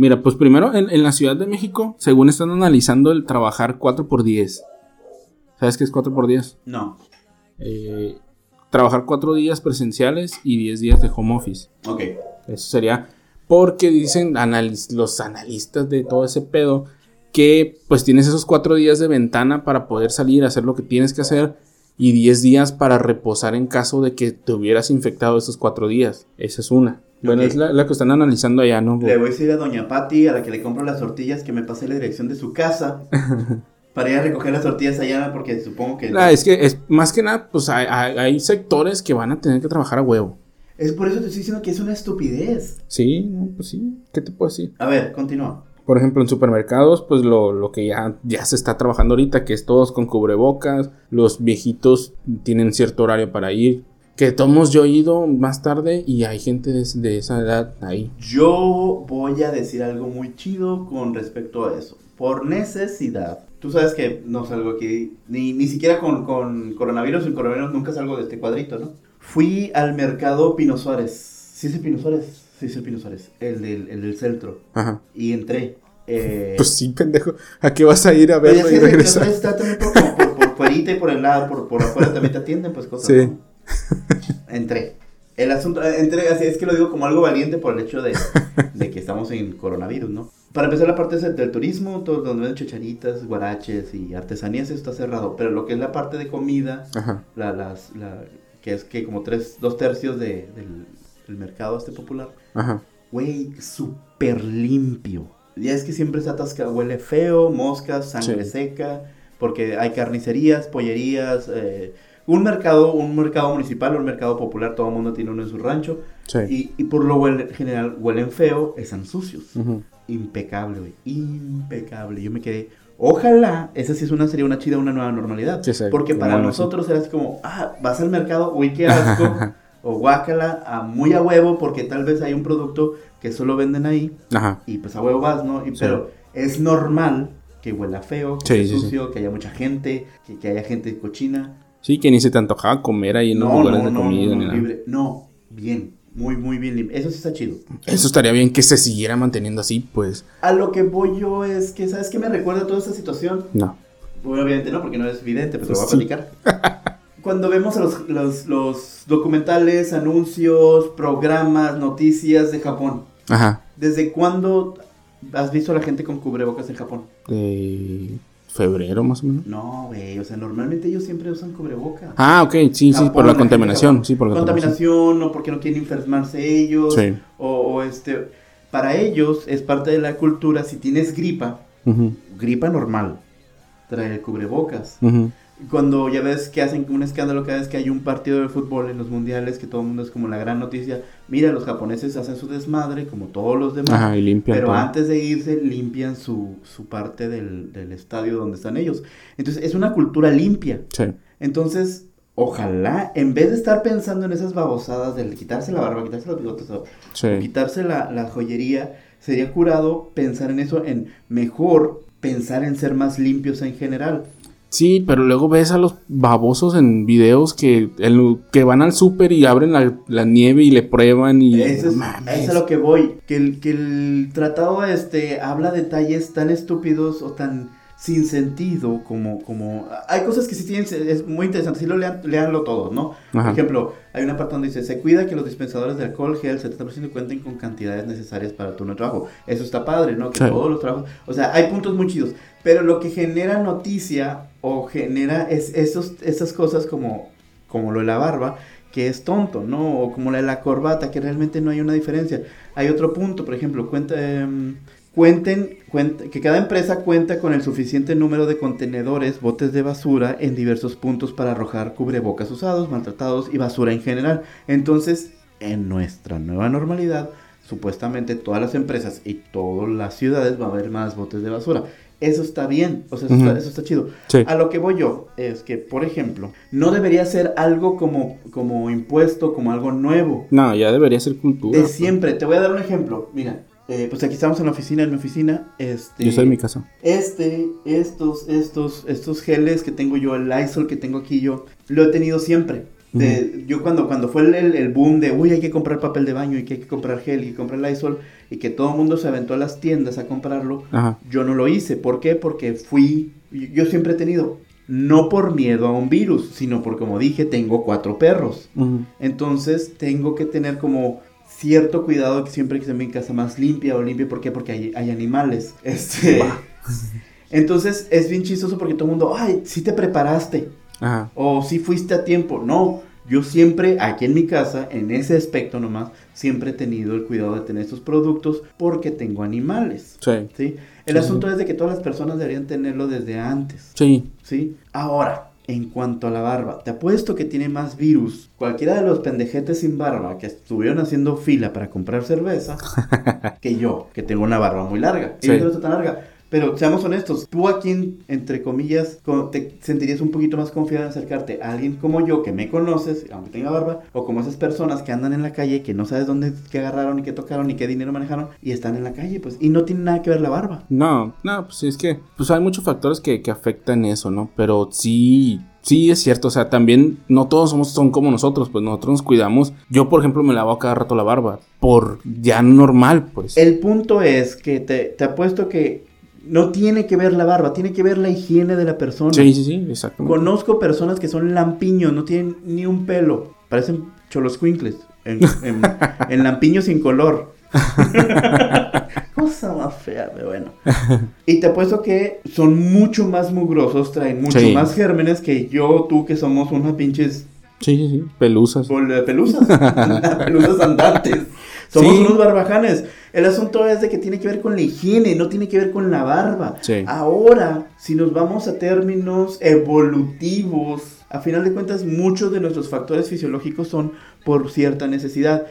mira, pues primero en, en la Ciudad de México, según están analizando el trabajar 4 por 10 ¿Sabes qué es 4 por 10 No, Eh, trabajar 4 días presenciales y 10 días de home office. ok. Eso sería porque dicen los analistas de todo ese pedo que pues tienes esos 4 días de ventana para poder salir, hacer lo que tienes que hacer y 10 días para reposar en caso de que te hubieras infectado esos 4 días. Esa es una. Bueno, es la, la que están analizando allá, ¿no? Le voy a decir a Doña Patti, a la que le compro las tortillas, que me pase la dirección de su casa [LAUGHS] para ir a recoger las tortillas allá, porque supongo que... Ah, es que es más que nada, pues hay, hay- hay sectores que van a tener que trabajar a huevo. Es por eso te estoy diciendo que es una estupidez. Sí, no, pues sí. ¿Qué te puedo decir? A ver, continúa. Por ejemplo, en supermercados, pues lo, lo que ya, ya se está trabajando ahorita, que es todos con cubrebocas, los viejitos tienen cierto horario para ir. Que todos yo he ido más tarde y hay gente de, de esa edad ahí. Yo voy a decir algo muy chido con respecto a eso. Por necesidad. Tú sabes que no salgo aquí, ni, ni siquiera con, con coronavirus. En coronavirus nunca salgo de este cuadrito, ¿no? Fui al mercado Pino Suárez. ¿Sí es el Pino Suárez? Sí es el Pino Suárez. El del, el del centro. Ajá. Y entré. Eh, Pues sí, pendejo. ¿A qué vas a ir a pero verlo y regresar? está también por, por, por, por fuerita y por el lado, por, por afuera también te atienden, pues cosas. Sí. ¿no? [LAUGHS] Entré. El asunto, entré, así es que lo digo como algo valiente por el hecho de, [LAUGHS] de que estamos en coronavirus, ¿no? Para empezar la parte del turismo, todo donde ven chacharitas, guaraches y artesanías, eso está cerrado. Pero lo que es la parte de comida, la, las, la, que es que como tres, dos tercios de, del, del mercado este popular, güey, súper limpio. Ya es que siempre se atasca, huele feo, moscas, sangre Sí. seca, porque hay carnicerías, pollerías, eh, un mercado, un mercado municipal, un mercado popular, todo el mundo tiene uno en su rancho, Sí. y, y por lo huele- general huelen feo, están sucios. Ujú. Impecable, güey, impecable. Yo me quedé, ojalá, esa sí es una sería una chida, una nueva normalidad, Sí, sí, porque para bueno, nosotros era así como, ah, vas al mercado, uy, qué asco. [LAUGHS] O guácala, a muy a huevo, porque tal vez hay un producto que solo venden ahí, Ajá. y pues a huevo vas, ¿no? Y. Pero es normal que huela feo, que Sí, esté sí, sucio, que haya mucha gente, que, que haya gente cochina. Sí, que ni se te antojaba comer ahí en los lugares de comida ni nada. libre. No, bien, muy, muy bien limpio. Eso sí está chido. Eso estaría bien que se siguiera manteniendo así, pues. A lo que voy yo es que, ¿sabes qué me recuerda toda esta situación? No. Bueno, obviamente no, porque no es evidente, pero te lo voy a Sí. platicar. [LAUGHS] cuando vemos los, los, los documentales, anuncios, programas, noticias de Japón, Ajá. ¿desde cuándo has visto a la gente con cubrebocas en Japón? De febrero más o menos. No, güey, o sea, normalmente ellos siempre usan cubrebocas. Ah, ok, sí, sí, por la contaminación, sí, por la contaminación. o porque no quieren enfermarse ellos, Sí. o, o este, para ellos es parte de la cultura, si tienes gripa, gripa normal, trae el cubrebocas. ujú. Cuando ya ves que hacen un escándalo cada vez que hay un partido de fútbol en los mundiales, que todo el mundo es como la gran noticia, mira, los japoneses hacen su desmadre como todos los demás, Ajá, y limpian pero todo. antes de irse limpian su, su parte del, del estadio donde están ellos. Entonces es una cultura limpia. Sí. Entonces, ojalá, en vez de estar pensando en esas babosadas del quitarse la barba, quitarse los bigotes, Sí. quitarse la, la joyería, sería curado pensar en eso, en mejor pensar en ser más limpios en general. Sí, pero luego ves a los babosos en videos que, el- que van al súper y abren la, la nieve y le prueban y... Eso es, Mames. eso es a lo que voy. Que el, que el tratado este habla detalles tan estúpidos o tan sin sentido como, como... Hay cosas que sí tienen... Es muy interesante. Sí lo lean, leanlo todo, ¿no? Por ejemplo, hay una parte donde dice... Se cuida que los dispensadores de alcohol gel 70% cuenten con cantidades necesarias para el turno de trabajo. Eso está padre, ¿no? Que Sí. todos los trabajos... O sea, hay puntos muy chidos. Pero lo que genera noticia o genera es esos, esas cosas como, como lo de la barba, que es tonto, ¿no? O como la de la corbata, que realmente no hay una diferencia. Hay otro punto, por ejemplo, cuenta, em, cuenten, que cada empresa cuenta con el suficiente número de contenedores, botes de basura en diversos puntos para arrojar cubrebocas usados, maltratados y basura en general. Entonces, en nuestra nueva normalidad, supuestamente todas las empresas y todas las ciudades va a haber más botes de basura. Eso está bien, o sea, eso, está, eso está chido. Sí. A lo que voy yo es que, por ejemplo, no debería ser algo como, como impuesto, como algo nuevo. No, ya debería ser cultura. De siempre. Te voy a dar un ejemplo. Mira, eh, pues aquí estamos en la oficina, en mi oficina. Este, Yo estoy en mi casa. Este, estos, estos, estos geles que tengo yo, el Lysol que tengo aquí yo, lo he tenido siempre. De- Yo cuando, cuando fue el, boom de, uy, hay que comprar papel de baño y que hay que comprar gel y que comprar Lysol y que todo el mundo se aventó a las tiendas a comprarlo, Ajá. yo no lo hice. ¿Por qué? Porque fui, yo yo siempre he tenido, no por miedo a un virus, sino por, como dije, tengo cuatro perros. Entonces tengo que tener como cierto cuidado que siempre que esté mi casa más limpia o limpia. ¿Por qué? Porque hay, hay animales. [LAUGHS] Este, entonces es bien chistoso porque todo el mundo, ay, sí te preparaste Ajá. o sí fuiste a tiempo. No, yo siempre aquí en mi casa, en ese aspecto nomás, siempre he tenido el cuidado de tener estos productos porque tengo animales. Sí. ¿sí? El Sí, asunto es de que todas las personas deberían tenerlo desde antes. Sí. ¿sí? Ahora, en cuanto a la barba, te apuesto que tiene más virus cualquiera de los pendejetes sin barba que estuvieron haciendo fila para comprar cerveza [LAUGHS] que yo, que tengo una barba muy larga. Y Sí. no está tan larga. Pero seamos honestos, tú a quien, entre comillas, co- te sentirías un poquito más confiado en acercarte a alguien como yo, que me conoces, aunque tenga barba, o como esas personas que andan en la calle, que no sabes dónde, qué agarraron, ni qué tocaron, ni qué dinero manejaron, y están en la calle, pues, y no tiene nada que ver la barba. No, no, pues es que pues hay muchos factores que, que afectan eso, ¿no? Pero sí, sí es cierto, o sea, también no todos somos son como nosotros, pues nosotros nos cuidamos. Yo, por ejemplo, me lavo cada rato la barba por ya normal, pues. El punto es que te, te apuesto que no tiene que ver la barba, tiene que ver la higiene de la persona. Sí, sí, sí, exactamente. Conozco personas que son lampiños, no tienen ni un pelo, parecen choloscuincles, en, en, [LAUGHS] en lampiños sin color. [LAUGHS] Cosa más fea, pero bueno. Y te apuesto que son mucho más mugrosos, traen mucho Sí. más gérmenes que yo, tú, que somos unas pinches Sí, sí, sí, pelusas. Pelusas, [LAUGHS] pelusas andantes. Somos Sí. unos barbajanes. El asunto es de que tiene que ver con la higiene, no tiene que ver con la barba. Sí. Ahora, si nos vamos a términos evolutivos, a final de cuentas muchos de nuestros factores fisiológicos son por cierta necesidad.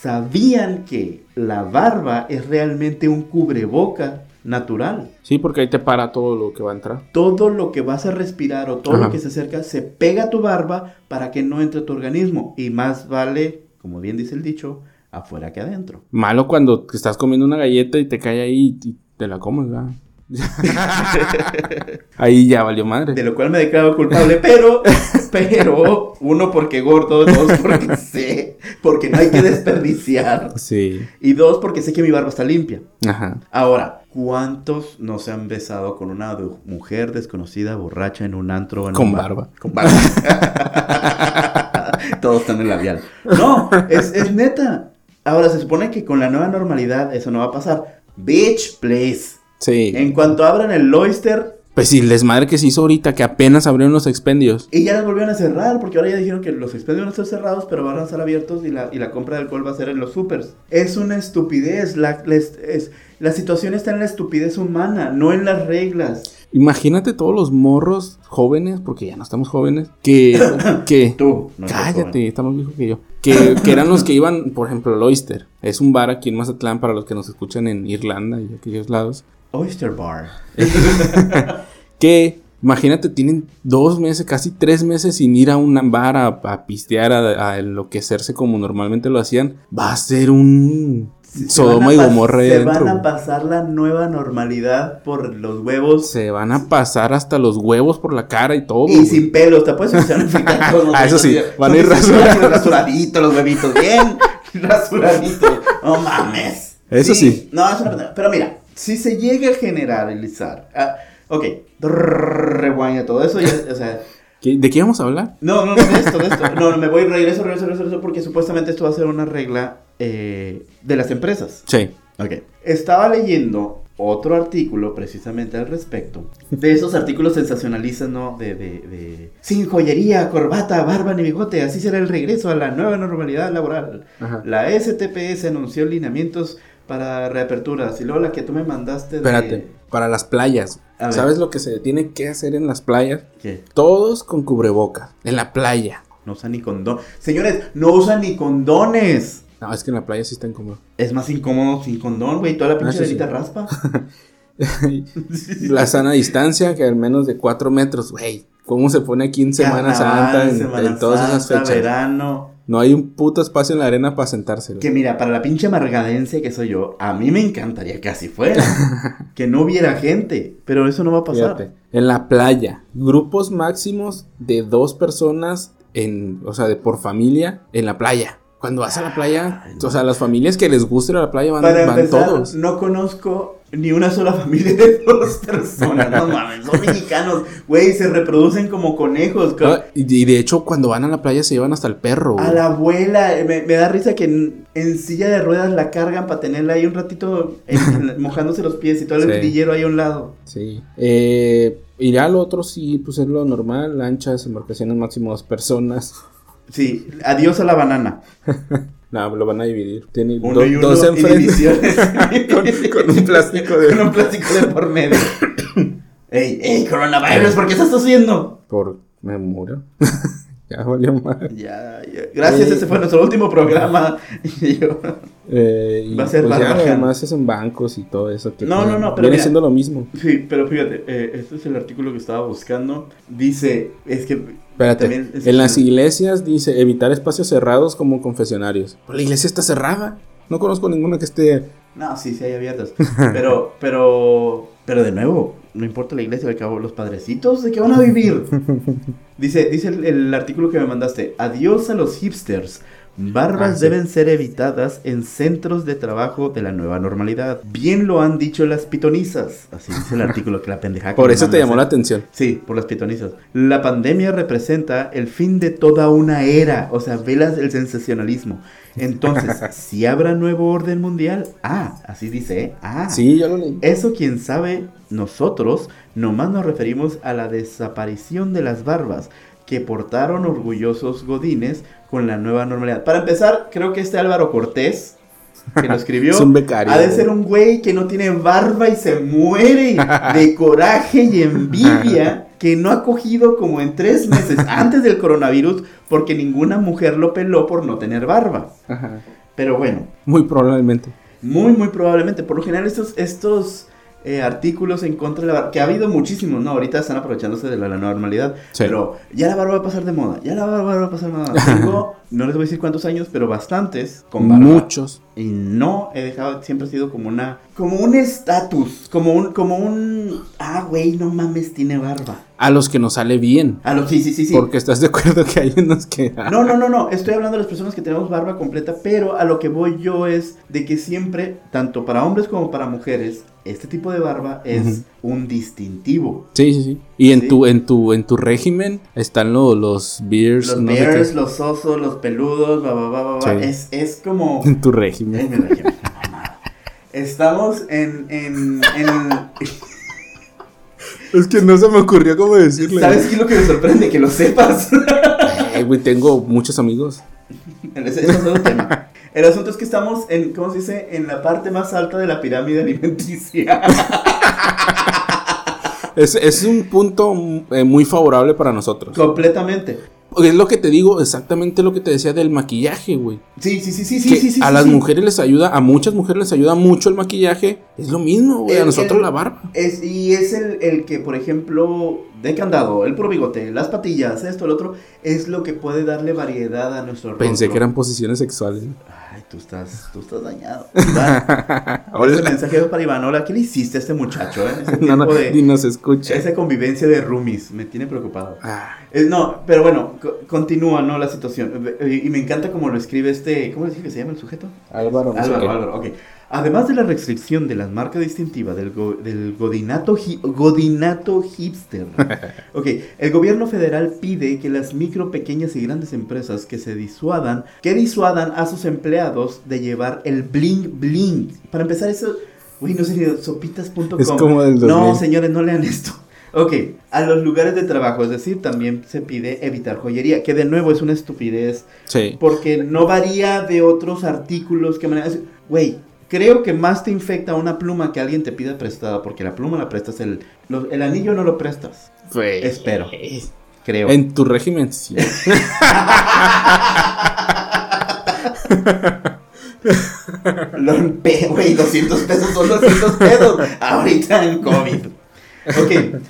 ¿Sabían que la barba es realmente un cubreboca natural? Sí, porque ahí te para todo lo que va a entrar. todo lo que vas a respirar o todo Ajá. lo que se acerca se pega a tu barba para que no entre a tu organismo. Y más vale, como bien dice el dicho, afuera que adentro. Malo cuando estás comiendo una galleta y te cae ahí y te la comes, ¿verdad? [LAUGHS] ahí ya valió madre. De lo cual me declaro culpable, pero, [LAUGHS] pero, uno porque gordo, dos porque sé, porque no hay que desperdiciar. Sí. Y dos porque sé que mi barba está limpia. Ajá. Ahora, ¿Cuántos no se han besado con una mujer desconocida, borracha, en un antro? En Con un bar? barba. Con barba. [LAUGHS] Todos están en labial. No, es, es neta. Ahora, se supone que con la nueva normalidad eso no va a pasar. Bitch, please. Sí. En cuanto abran el Loister, Pues sí, el desmadre que se hizo ahorita, que apenas abrieron los expendios. y ya las volvieron a cerrar, porque ahora ya dijeron que los expendios van a estar cerrados, pero van a estar abiertos y la, y la compra de alcohol va a ser en los supers. Es una estupidez. La, la es- la situación está en la estupidez humana, no en las reglas. Imagínate todos los morros jóvenes, porque ya no estamos jóvenes, que... [COUGHS] que Tú, no Cállate, joven. está más viejo que yo. Que, que eran los que iban, por ejemplo, al Oyster. Es un bar aquí en Mazatlán para los que nos escuchan en Irlanda y aquellos lados. Oyster Bar. [LAUGHS] Que, imagínate, tienen dos meses, casi tres meses sin ir a un bar a, a pistear, a, a enloquecerse como normalmente lo hacían. Va a ser un Se Sodoma y Gomorra Se van a pasar la nueva normalidad por los huevos Se van a pasar hasta los huevos por la cara y todo. y güey. sin pelos. Te puedes a [LAUGHS] [LAUGHS] Ah, eso sí, van a ir rasuraditos. Rasuraditos los huevitos, bien [LAUGHS] rasuraditos. No mames. Eso sí. No, es una pendejada. Pero mira, si se llega a generalizar. ah, ok, todo eso. ya, o sea, ¿Qué- ¿De qué vamos a hablar? no, no, no, de esto, de esto. [LAUGHS] No, no, me voy, regreso, regreso, regreso, regreso, porque supuestamente esto va a ser una regla eh, de las empresas. Sí. Ok. Estaba leyendo otro artículo precisamente al respecto. De esos artículos sensacionalistas, ¿no? De, de, de... Sin joyería, corbata, barba ni bigote, así será el regreso a la nueva normalidad laboral. Ajá. La STPS anunció lineamientos para reaperturas. Y luego la que tú me mandaste de... Espérate, para las playas. ¿Sabes lo que se tiene que hacer en las playas? ¿Qué? Todos con cubrebocas. En la playa. No usan ni condón. Señores, no usan ni condones. No, es que en la playa sí está incómodo. Es más incómodo sin condón, güey. Toda la pinche eso sí. arena raspa. [LAUGHS] la sana distancia, que al menos de 4 metros, güey. ¿Cómo se pone aquí en Semana Carnaval, Santa, en, Semana en todas esas fechas? verano. No hay un puto espacio en la arena para sentarse. Que mira, para la pinche amargadense que soy yo, a mí me encantaría que así fuera. [LAUGHS] que no hubiera gente. Pero eso no va a pasar. Fíjate, en la playa, grupos máximos de dos personas en, o sea, de por familia en la playa. Cuando vas a la playa, Ay, o sea, las familias que les a la playa van, Para van empezar, todos. no conozco ni una sola [LAUGHS] familia de dos personas. No mames, son mexicanos. Güey, se reproducen como conejos. co- Ah, y, y de hecho, cuando van a la playa se llevan hasta el perro. A güey. la abuela, eh, me, me da risa que en, en silla de ruedas la cargan para tenerla ahí un ratito en- en- [LAUGHS] mojándose los pies y todo el Sí. grillero ahí a un lado. Sí. Eh, y ya lo otro sí, pues es lo normal, lanchas, embarcaciones máximo dos personas. Sí, adiós a la banana. [LAUGHS] No, lo van a dividir. Tiene Uno do- y uno dos y enfrente. [LAUGHS] Con- con un [LAUGHS] plástico de- Con un plástico de por medio. [COUGHS] ey, ey, coronavirus, ¿por qué estás haciendo? Por me muero. ya valió mal. Ya, ya. Gracias, ese fue nuestro último programa. Y yo- Eh, y Va a ser pues ya, además es en bancos y todo eso. Que No, no, no, pero Viene mira. siendo lo mismo. Sí, pero fíjate, eh, este es el artículo que estaba buscando. Dice, es que... Espérate. es- En las iglesias dice evitar espacios cerrados como confesionarios. Pero la iglesia está cerrada. No conozco ninguna que esté. No, sí, sí hay abiertas. [LAUGHS] Pero, pero, pero de nuevo, no importa la iglesia, al cabo, los padrecitos, ¿de qué van a vivir? [LAUGHS] Dice, dice el, el artículo que me mandaste, adiós a los hipsters. Barbas Ah, sí. deben ser evitadas en centros de trabajo de la nueva normalidad. Bien lo han dicho las pitonizas. Así dice el [LAUGHS] artículo que la pendeja. Por eso te llamó la mandaste. atención. Sí, por las pitonizas. La pandemia representa el fin de toda una era. O sea, velas el sensacionalismo. Entonces, [LAUGHS] si habrá nuevo orden mundial, ah, así dice, ¿eh? ah. Sí, yo lo leí. Eso quién sabe, nosotros nomás nos referimos a la desaparición de las barbas que portaron orgullosos godines con la nueva normalidad. Para empezar, creo que este Álvaro Cortés, que lo [LAUGHS] escribió, Es un becario. ha de ser un güey que no tiene barba y se muere [LAUGHS] de coraje y envidia que no ha cogido como en tres meses [LAUGHS] antes del coronavirus porque ninguna mujer lo peló por no tener barba. Ajá. Pero bueno, Muy probablemente. muy, muy probablemente. Por lo general, estos, estos eh, artículos en contra de la barba, que ha habido muchísimos, ¿no? Ahorita están aprovechándose de la, la normalidad. Sí. Pero ya la barba va a pasar de moda. Ya la barba va a pasar de moda. Tengo, [LAUGHS] no les voy a decir cuántos años, pero bastantes con barba. Muchos. Y no he dejado, siempre ha sido como una, como un estatus, como un, como un, ah, güey, no mames, tiene barba. A los que nos sale bien. A los, sí, sí, sí, sí. Porque estás de acuerdo que hay unos que. No, no, no, no. Estoy hablando de las personas que tenemos barba completa, pero a lo que voy yo es de que siempre, tanto para hombres como para mujeres, este tipo de barba es un distintivo. Sí, sí, sí. Y en Sí. tu, en tu, en tu régimen están lo- los beers, Los no sé qué. los osos, los peludos, va, va, va, va, va. Sí. Es, es como... [LAUGHS] En tu régimen. mi régimen. Estamos en, en, en... [LAUGHS] Es que no se me ocurrió cómo decirle. ¿Sabes qué es lo que me sorprende? Que lo sepas. [LAUGHS] Eh, güey, tengo muchos amigos. Ese ese es otro tema. El asunto es que estamos en, ¿cómo se dice? En la parte más alta de la pirámide [LAUGHS] alimenticia. Es, es un punto eh, muy favorable para nosotros. Completamente. Es lo que te digo, exactamente lo que te decía del maquillaje, güey. Sí, sí, sí, sí, sí, Que sí, sí. a sí, las sí. mujeres les ayuda, a muchas mujeres les ayuda mucho el maquillaje. Es lo mismo, güey. A nosotros el- la barba. Es, y es el, el que, por ejemplo, de candado, el puro bigote, las patillas, esto, el otro, es lo que puede darle variedad a nuestro Pensé rostro. que eran posiciones sexuales. Ay, tú estás, tú estás dañado. [LAUGHS] Iván, ese mensaje para Iván, hola, ¿qué le hiciste a este muchacho, eh? Ese [LAUGHS] No, no, de- ni nos escucha. Esa convivencia de roomies me tiene preocupado. Ah, Eh, no, pero bueno, co- continúa, ¿no? La situación. Y me encanta como lo escribe este. ¿Cómo le dije que se llama el sujeto? Álvaro, Álvaro. Álvaro, ok. Además de la restricción de la marca distintiva del, go- del godinato, hi- godinato hipster, [LAUGHS] ok, el gobierno federal pide que las micro, pequeñas y grandes empresas que se disuadan, que disuadan a sus empleados de llevar el bling bling. Para empezar, eso, güey, no sería sopitas.com. Es como del 2000. No, señores, no lean esto. Ok, a los lugares de trabajo, es decir, también se pide evitar joyería, que de nuevo es una estupidez Sí. porque no varía de otros artículos que manejas. Güey, creo que más te infecta una pluma que alguien te pida prestada, porque la pluma la prestas, el, lo- el anillo no lo prestas. Güey. Espero. Creo. En tu régimen, sí. [LAUGHS] Lo- pe- Güey, 200 pesos son 200 pesos. Ahorita en COVID. Ok.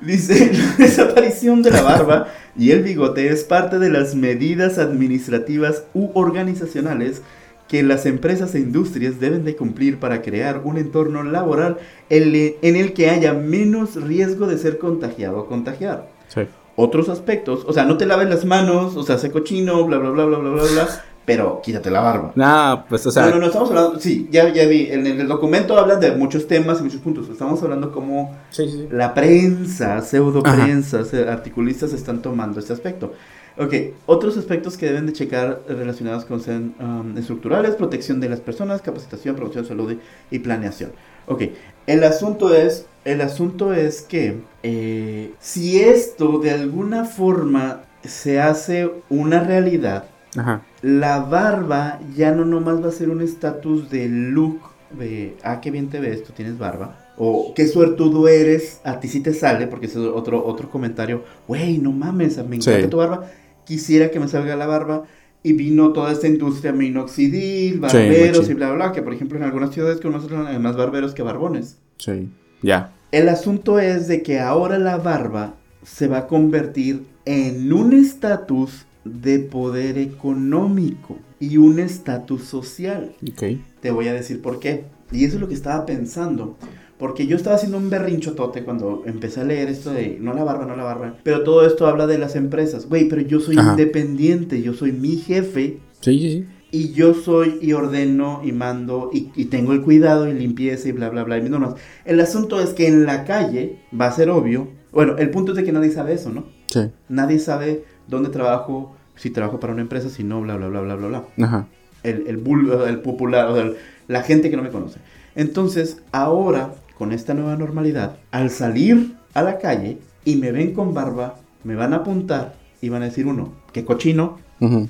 Dice, [LAUGHS] la desaparición de la barba y el bigote es parte de las medidas administrativas u organizacionales que las empresas e industrias deben de cumplir para crear un entorno laboral en el- en el que haya menos riesgo de ser contagiado o contagiar. Sí. Otros aspectos, o sea, no te laves las manos, o sea, sé cochino, bla, bla, bla, bla, bla, bla, bla, pero quítate la barba. Nah, pues, o sea, no, no, no, estamos hablando, sí, ya, ya vi, en el documento hablan de muchos temas y muchos puntos, estamos hablando como sí, sí, sí. la prensa, pseudo prensa, se- articulistas están tomando este aspecto. Ok, otros aspectos que deben de checar relacionados con sean um, estructurales, protección de las personas, capacitación, promoción de salud y, y planeación. Ok, el asunto es, el asunto es que eh, si esto de alguna forma se hace una realidad, Ajá. la barba ya no nomás va a ser un estatus de look de, ah, qué bien te ves, tú tienes barba. O qué suertudo eres, a ti sí te sale, porque ese es otro, otro comentario. Güey, no mames, me encanta Sí. tu barba. Quisiera que me salga la barba. Y vino toda esta industria minoxidil, barberos y bla, bla, bla. Que por ejemplo en algunas ciudades conocen hay más barberos que barbones. Sí. Ya. El asunto es de que ahora la barba se va a convertir en un estatus de poder económico y un estatus social. Ok. Te voy a decir por qué. Y eso es lo que estaba pensando. Porque yo estaba haciendo un berrinchotote cuando empecé a leer esto de no la barba, no la barba. Pero todo esto habla de las empresas. Güey, pero yo soy Ajá. independiente, yo soy mi jefe. Sí, sí, sí. Y yo soy y ordeno y mando y, y tengo el cuidado y limpieza y bla, bla, bla. Y normas. El asunto es que en la calle va a ser obvio. Bueno, el punto es de que nadie sabe eso, ¿no? Sí. Nadie sabe dónde trabajo, si trabajo para una empresa, si no, bla, bla, bla, bla, bla, bla. Ajá. El, el, bul- el popular, o sea, el- la gente que no me conoce. Entonces, ahora, con esta nueva normalidad, al salir a la calle y me ven con barba, me van a apuntar y van a decir, uno, qué cochino,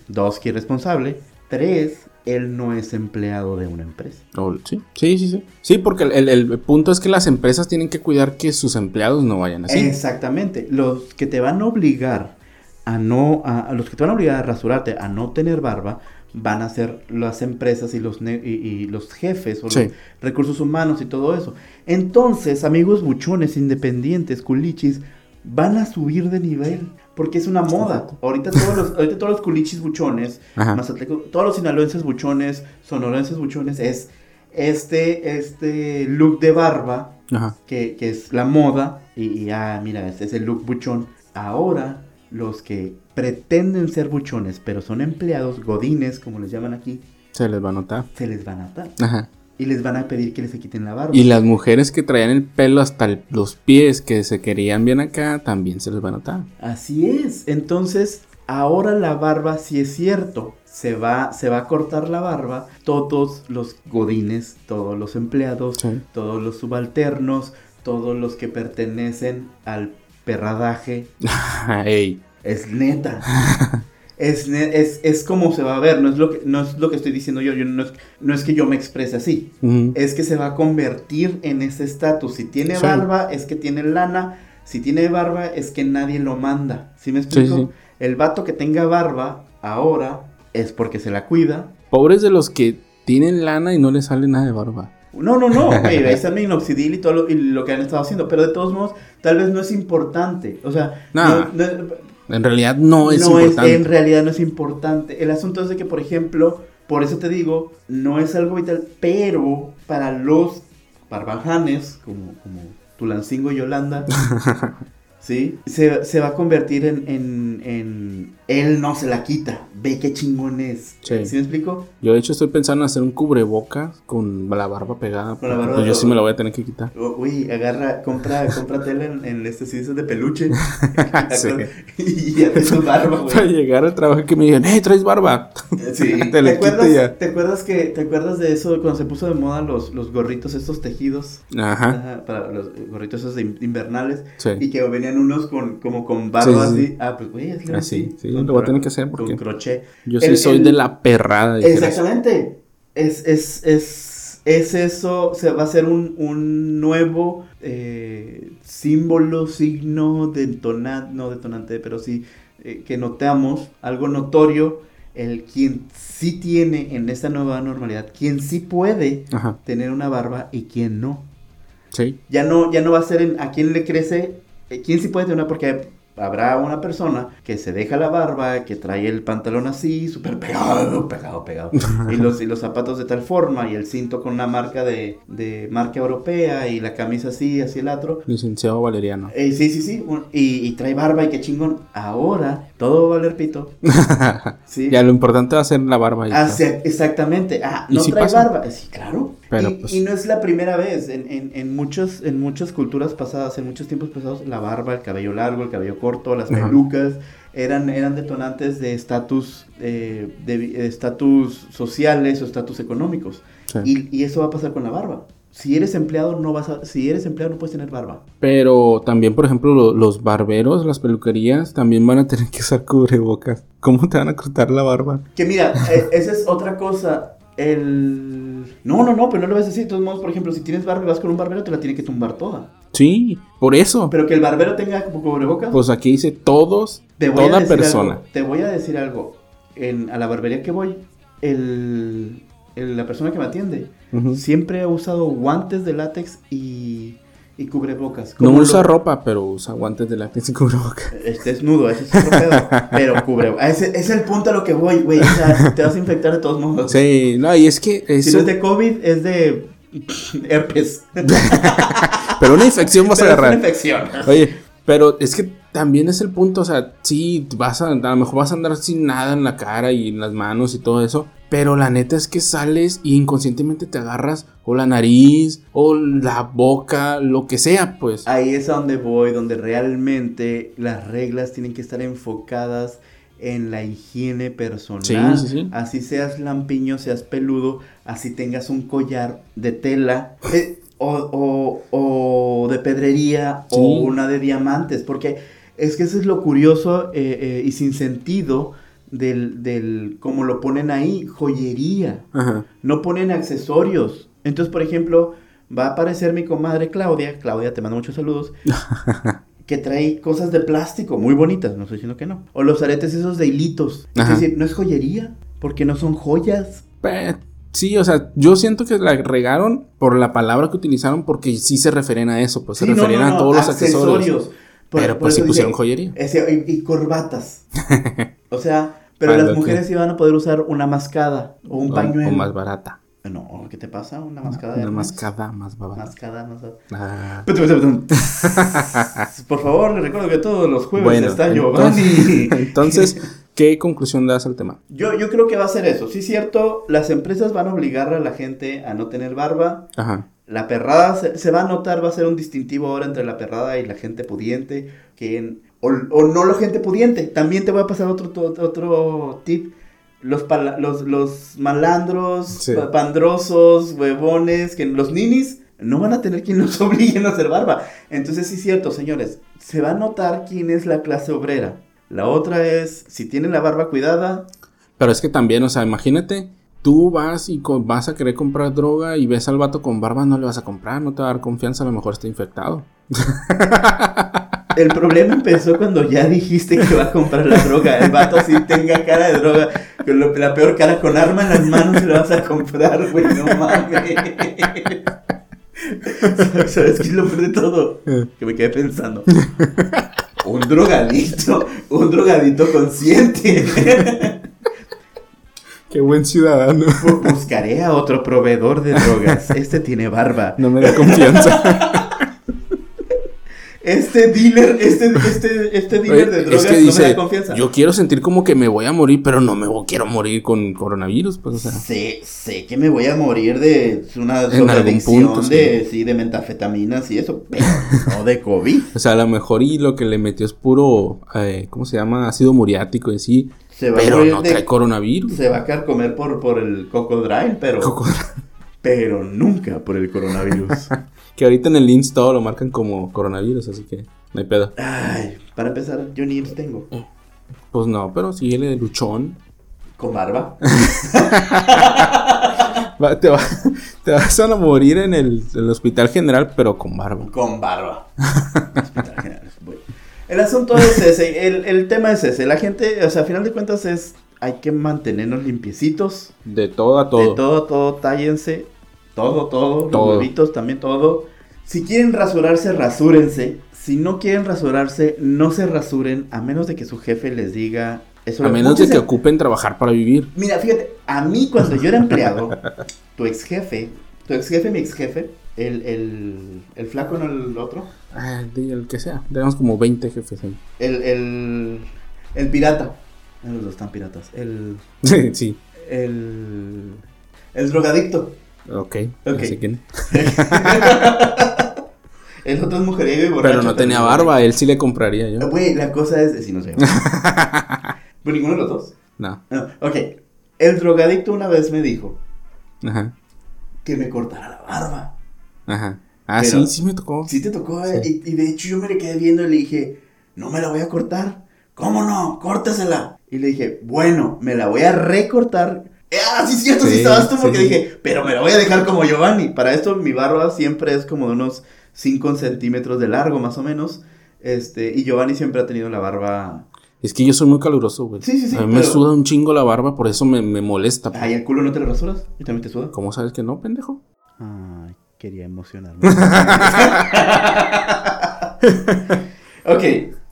dos, qué irresponsable, tres, él no es empleado de una empresa. Oh, sí. Sí, sí, sí. Sí, porque el, el- el punto es que las empresas tienen que cuidar que sus empleados no vayan así. Exactamente. Los que te van a obligar a no, a, a los que te van a obligar a rasurarte, a no tener barba, van a ser las empresas y los, ne- y, y los jefes o Sí. los recursos humanos y todo eso. Entonces, amigos buchones, independientes, culichis, van a subir de nivel. porque es una moda. Ahorita todos los, ahorita todos los culichis buchones, Ajá. mazatlecos, todos los sinaloenses buchones, sonorenses buchones, es este, este look de barba, que, que es la moda, y, y, ah, mira, este es el look buchón. Ahora, los que pretenden ser buchones, pero son empleados, godines, como les llaman aquí, Se les va a notar. se les van a atar. Ajá. Y les van a pedir que les se quiten la barba. Y las mujeres que traían el pelo hasta el- los pies, que se querían bien acá, también se les va a notar. Así es. Entonces, ahora la barba, si es cierto, se va, se va a cortar la barba. Todos los godines, todos los empleados, Sí. todos los subalternos, todos los que pertenecen al perradaje. [LAUGHS] Ey. Es neta. Es, es, es como se va a ver, no es lo que, no es lo que estoy diciendo yo, yo no, es, no es que yo me exprese así, es que se va a convertir en ese estatus. Si tiene Sí. barba, es que tiene lana. Si tiene barba, es que nadie lo manda. ¿Sí me explico? Sí, sí. El vato que tenga barba ahora es porque se la cuida. Pobres de los que tienen lana y no les sale nada de barba. No, no, no, [LAUGHS] ahí está el minoxidil y todo lo, y lo que han estado haciendo, pero de todos modos, tal vez no es importante. O sea, Nah, no- no- En realidad no es no importante. en realidad no es importante. El asunto es de que, por ejemplo, por eso te digo, no es algo vital, pero para los barbajanes, como, como Tulancingo y Yolanda, [LAUGHS] ¿sí? Se, se va a convertir en, en, en- Él no se la quita, ve qué chingón es. Sí. ¿Sí me explico? Yo de hecho estoy pensando en hacer un cubrebocas con la barba pegada. La barba pues, yo sí me la voy a tener que quitar. Uy, agarra, compra, compra tela en, en este sí, esos de peluche. [LAUGHS] Sí. y hace su barba, [LAUGHS] güey. Para llegar al trabajo que me digan, hey, traes barba. Sí. [LAUGHS] Te ¿Te, le acuerdas, ya. ¿Te acuerdas que te acuerdas de eso cuando se puso de moda los, los gorritos estos tejidos? Ajá. Ajá, para los gorritos esos invernales Sí. y que venían unos con como con barba Sí, sí, así. sí. Ah, pues güey, hazle Así, sí, con lo voy a tener que hacer con porque crochet. yo sí El- soy el- de la perrada. Exactamente. Es, es, es, es eso, se va a ser un, un nuevo eh, símbolo, signo detonante, no detonante, pero sí eh, que notamos, algo notorio, el quien sí tiene en esta nueva normalidad, quien sí puede Ajá. tener una barba y quien no. Sí. Ya no, ya no va a ser en, a quién le crece, quién sí puede tener una, porque habrá una persona que se deja la barba, que trae el pantalón así, súper pegado, [LAUGHS] pegado, pegado, y los, y los zapatos de tal forma, y el cinto con una marca de, de marca europea, y la camisa así, así el otro. Licenciado Valeriano. Eh, sí, sí, sí, un- y, y trae barba y qué chingón. Ahora, todo va a valer pito. [LAUGHS] ¿sí? ya lo importante va a ser la barba. y Ah, todo. sí, exactamente. Ah, ¿Y no si trae pasa? barba. Sí, claro. Pero, y, pues- y no es la primera vez. En, en, en, muchos, en muchas culturas pasadas, en muchos tiempos pasados, la barba, el cabello largo, el cabello corto, las Ajá. pelucas, eran, eran detonantes de estatus eh, de estatus sociales o estatus económicos. Sí. Y, y eso va a pasar con la barba. Si eres empleado, no vas a, si eres empleado, no puedes tener barba. Pero también, por ejemplo, lo- los barberos, las peluquerías, también van a tener que usar cubrebocas. ¿Cómo te van a cortar la barba? Que mira, eh, esa es otra cosa. El. No, no, no, pero no lo vas a decir. De todos modos, por ejemplo, si tienes barba y vas con un barbero, te la tiene que tumbar toda. Sí, por eso. Pero que el barbero tenga como cubrebocas. Pues aquí dice todos, te voy a toda decir persona. algo, te voy a decir algo. En, a la barbería que voy, el- la persona que me atiende siempre ha usado guantes de látex y, y cubrebocas. No usa ropa, pero usa guantes de látex y cubrebocas. Este desnudo, ese es otro pedo. pero cubrebocas. Ese es el punto a lo que voy, güey. O sea, te vas a infectar de todos modos. Sí, no, y es que Si no es de COVID, es de [LAUGHS] herpes. [LAUGHS] pero una infección vas a es una agarrar. infección. Oye, pero es que también es el punto, o sea, sí, vas a, a lo mejor vas a andar sin nada en la cara y en las manos y todo eso, pero la neta es que sales y inconscientemente te agarras o la nariz o la boca, lo que sea, pues. Ahí es a donde voy, donde realmente las reglas tienen que estar enfocadas en la higiene personal. Sí, sí, sí. Así seas lampiño, seas peludo, así tengas un collar de tela. eh, o, o- o de pedrería o una de diamantes, porque es que eso es lo curioso eh, eh, y sin sentido del, del, como lo ponen ahí, joyería. Ajá. No ponen accesorios. Entonces, por ejemplo, va a aparecer mi comadre Claudia. Claudia, te mando muchos saludos. [LAUGHS] que trae cosas de plástico muy bonitas. No estoy diciendo que no. O los aretes esos de hilitos. Es decir, no es joyería. Porque no son joyas. Sí, o sea, yo siento que la regaron por la palabra que utilizaron porque sí se referían a eso, pues se no, no, a todos los accesorios. Por- Pero por pues eso pusieron dije, joyería. ese- y, y corbatas. [LAUGHS] O sea, pero las que- mujeres iban a poder usar una mascada o un O- pañuelo. O más barata. No, ¿qué te pasa? Una mascada Una mascada más barata. Mascada, más Ah. [LAUGHS] Por favor, les recuerdo que todos los jueves Bueno, está entonces, Giovanni. [LAUGHS] entonces, ¿qué conclusión das al tema? Yo, yo creo que va a ser eso. Sí, cierto, las empresas van a obligar a la gente a no tener barba. Ajá. La perrada se, se va a notar, va a ser un distintivo ahora entre la perrada y la gente pudiente. Que en- o, o no la gente pudiente. También te voy a pasar otro, otro tip. Los, pala- los, los malandros, Sí. pandrosos, huevones, que los ninis no van a tener quien los [LAUGHS] obligue a hacer barba. Entonces sí es cierto, señores. Se va a notar quién es la clase obrera. La otra es, si tienen la barba cuidada, Pero es que también, o sea, imagínate, tú vas y vas a querer comprar droga y ves al vato con barba, no le vas a comprar, no te va a dar confianza, a lo mejor está infectado. El problema empezó cuando ya dijiste que va a comprar la droga. El vato sí tenga cara de droga, con lo- la peor cara, con arma en las manos se la vas a comprar, güey, no mames. [LAUGHS] ¿Sabes qué es lo peor de todo? Que me quedé pensando. Un drogadito, un drogadito consciente. Qué buen ciudadano. [LAUGHS] Bu- Buscaré a otro proveedor de drogas. [LAUGHS] Este tiene barba. No me da confianza. [LAUGHS] Este dealer, este, este, este dealer de drogas es que no me da confianza. yo quiero sentir como que me voy a morir, pero no me quiero morir con coronavirus, pues, o sea. Sé, sé que me voy a morir de una sobreadicción punto, sí. de, sí, de metafetaminas y eso, pero no de COVID. O sea, a lo mejor y lo que le metió es puro, eh, ¿cómo se llama? Ácido muriático en sí. Se va a Pero no de- trae coronavirus. se va a quedar comer por, por el cocodrilo, pero, pero nunca por el coronavirus. [LAUGHS] Que ahorita en el INS todo lo marcan como coronavirus, así que no hay pedo. Ay, para empezar, yo ni tengo. Pues no, pero sí, el de luchón. Con barba. [LAUGHS] Va- te, va- te vas a morir en el, el hospital general, pero con barba. Con barba. [LAUGHS] Hospital General. El asunto es ese, el, el tema es ese. La gente, o sea, a final de cuentas es, hay que mantenernos limpiecitos. De todo a todo. De todo, todo, tállense. Todo, todo. Los Todo. huevitos también, todo. Si quieren rasurarse, rasúrense. Si no quieren rasurarse, no se rasuren. A menos de que su jefe les diga. Eso A menos de que ocupen trabajar para vivir. Mira, fíjate, a mí cuando yo era empleado, tu ex jefe, tu ex jefe, mi ex jefe, el, el, el flaco, no el otro, Ah, el que sea. Tenemos como 20 jefes ahí. el, el, el pirata. Los dos están piratas. El, [LAUGHS] sí. el, el drogadicto. Ok. Ok. así que- [LAUGHS] El otro es mujeriego y borracho. Pero no tenía barba, él sí le compraría yo. Güey, la cosa es, si no sé. [LAUGHS] ¿Pero ninguno de los dos? No. No, ok. El drogadicto una vez me dijo Ajá. que me cortara la barba. Ajá. Ah, Pero- sí, sí me tocó. Sí te tocó, eh? Sí. Y, y de hecho yo me le quedé viendo y le dije, no me la voy a cortar. ¿Cómo no? Córtasela. Y le dije, bueno, me la voy a recortar. Eh, Ah, sí, cierto, sí, Sí, estabas tú porque sí. dije, pero me la voy a dejar como Giovanni. Para esto mi barba siempre es como de unos 5 centímetros de largo, más o menos. Este, y Giovanni siempre ha tenido la barba. Es que yo soy muy caluroso, güey. Sí, sí, sí, A mí me pero- suda un chingo la barba, por eso me, me molesta. Ay, el culo no te lo rasuras. Y también te suda. ¿Cómo sabes que no, pendejo? Ay, quería emocionarme. [LAUGHS] ok,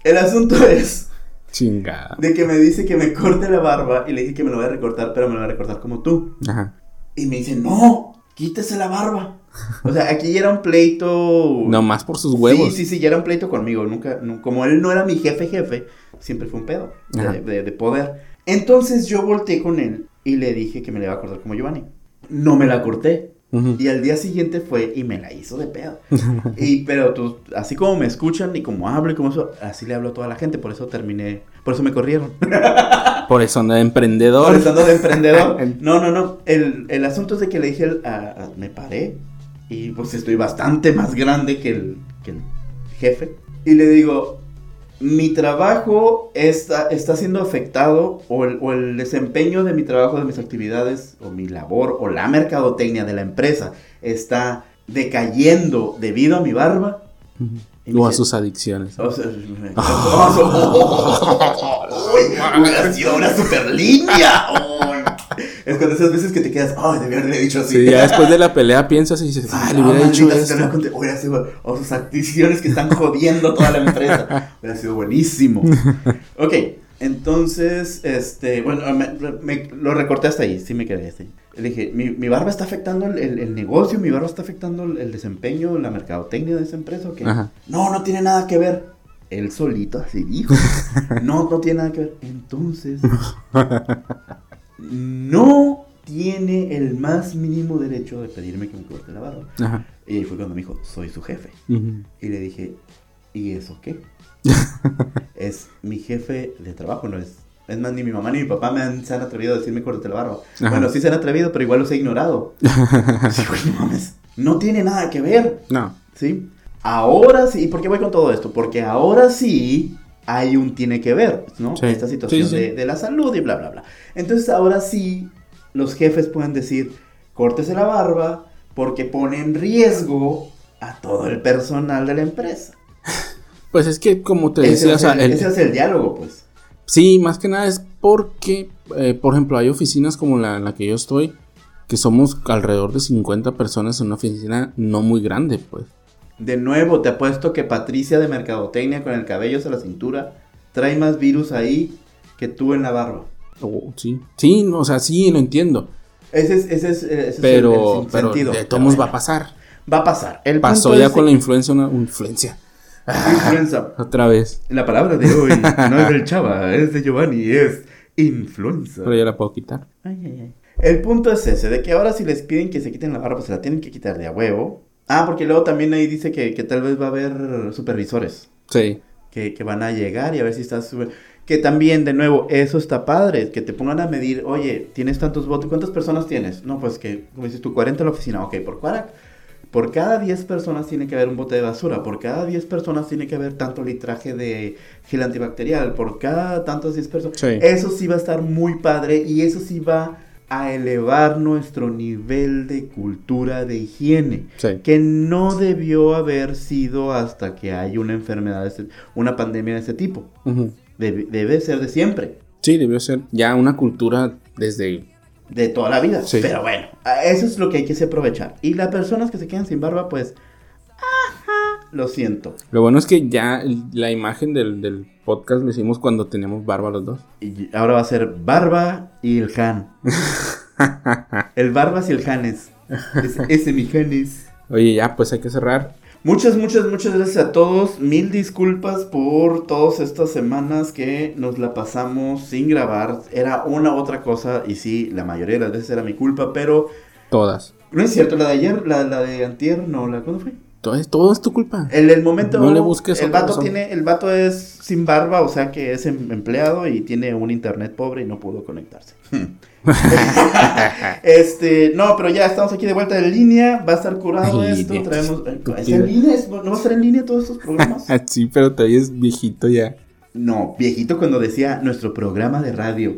el asunto es Chingada. de que me dice que me corte la barba y le dije que me lo voy a recortar, pero me lo voy a recortar como tú. Ajá. Y me dice, no, quítese la barba. O sea, aquí ya era un pleito. Nomás por sus huevos. Sí, sí, sí, ya era un pleito conmigo. Nunca, nu- como él no era mi jefe, jefe, siempre fue un pedo Ajá. de, de- de poder. Entonces yo volteé con él y le dije que me la iba a cortar como Giovanni. No me la corté. Y al día siguiente fue y me la hizo de pedo. [LAUGHS] y, pero tú, así como me escuchan y como hablo y como eso, así le hablo a toda la gente. Por eso terminé, por eso me corrieron. [LAUGHS] Por eso anda de emprendedor. Por eso ando de emprendedor. [LAUGHS] No, no, no. El, el asunto es de que le dije, a- a- me paré y pues estoy bastante más grande que el, que el jefe. Y le digo, mi trabajo está, está siendo afectado o el, o el desempeño de mi trabajo, de mis actividades o mi labor o la mercadotecnia de la empresa está decayendo debido a mi barba. O a sus adicciones. o sea, me- [LAUGHS] una super línea. Es cuando esas veces que te quedas, ay, debí haberle dicho así. Sí, ya después de la pelea piensas y dices, ah, le No, hubiera dicho esto. hubiera sido- o sus acciones que están jodiendo toda la empresa. [LAUGHS] Hubiera sido buenísimo. Ok, entonces, este, bueno, me, me- lo recorté hasta ahí, sí me quedé hasta ahí. Le dije, mi, mi barba está afectando el, el- el negocio, mi barba está afectando el, el desempeño, la mercadotecnia de esa empresa, ¿o qué? Ajá. No, no tiene nada que ver. Él solito así dijo. [LAUGHS] No, no tiene nada que ver. Entonces, [LAUGHS] no tiene el más mínimo derecho de pedirme que me corte la barba. Ajá. Y ahí fue cuando me dijo, soy su jefe. Y le dije, ¿y eso qué? [LAUGHS] es mi jefe de trabajo, no es. Es más, ni mi mamá ni mi papá me han, se han atrevido a decirme córtate la barba. Ajá. Bueno, sí se han atrevido, pero igual los he ignorado. [LAUGHS] Sí, no mames. No tiene nada que ver. No. ¿Sí? Ahora sí, ¿y por qué voy con todo esto? Porque ahora sí hay un tiene que ver, ¿no? Sí. Esta situación Sí, sí. De, de la salud y bla, bla, bla. Entonces ahora sí los jefes pueden decir, córtese la barba porque pone en riesgo a todo el personal de la empresa. [LAUGHS] Pues es que como te Ese, decía, o es sea, el, el- ese es el diálogo, pues. sí, más que nada es porque, eh, por ejemplo, hay oficinas como la en la que yo estoy, que somos alrededor de 50 personas en una oficina no muy grande, pues. De nuevo, te apuesto que Patricia de Mercadotecnia con el cabello a la cintura trae más virus ahí que tú en la barba. Oh, sí, sí, no, o sea, sí, lo entiendo. Ese es, ese es, ese es el- Pero, el, pero sentido. de todos va a pasar. Va a pasar. El Pasó ya con la influencia, una influencia. influenza. [LAUGHS] Otra vez. La palabra de hoy no es del [LAUGHS] Chava, es de Giovanni, es influenza. Pero ya la puedo quitar. Ay, ay, ay. El punto es ese, de que ahora si les piden que se quiten la barba, se la tienen que quitar de a huevo. Ah, porque luego también ahí dice que, que tal vez va a haber supervisores Sí. que, que van a llegar y a ver si estás... super- Que también, de nuevo, eso está padre, que te pongan a medir, oye, tienes tantos votos, ¿cuántas personas tienes? No, pues que, como dices tú, 40 en la oficina, ok, por cada, por cada 10 personas tiene que haber un bote de basura, por cada 10 personas tiene que haber tanto litraje de gel antibacterial, por cada tantas 10 personas. Sí. Eso sí va a estar muy padre y eso sí va a elevar nuestro nivel de cultura de higiene Sí. que no debió haber sido hasta que hay una enfermedad, de este- una pandemia de este tipo. Debe, debe ser de siempre, Sí, debió ser ya una cultura desde... de toda la vida. Sí. Pero bueno, eso es lo que hay que aprovechar. Y las personas que se quedan sin barba, pues, lo siento. Lo bueno es que ya la imagen del, del podcast lo hicimos cuando teníamos barba los dos. Y ahora va a ser Barba y el Han. [LAUGHS] el Barbas y el Janes. Ese, ese mi Janes. Oye, ya, pues hay que cerrar. Muchas, muchas, muchas gracias a todos. Mil disculpas por todas estas semanas que nos la pasamos sin grabar. Era una u otra cosa y sí, la mayoría de las veces era mi culpa, pero Todas. no es cierto. La de ayer, la, la de antier, no, la ¿cuándo fue? Todo es, todo es tu culpa. El, el momento. No le busques El vato razón. tiene, el vato es sin barba, o sea que es em- empleado y tiene un internet pobre y no pudo conectarse. [LAUGHS] este, no, pero ya estamos aquí de vuelta en línea. Va a estar curado Ay, esto. Dios, Traemos. ¿Es en línea? ¿Es- ¿No va a estar en línea todos estos programas? [LAUGHS] Sí, pero todavía es viejito ya. No, viejito cuando decía nuestro programa de radio.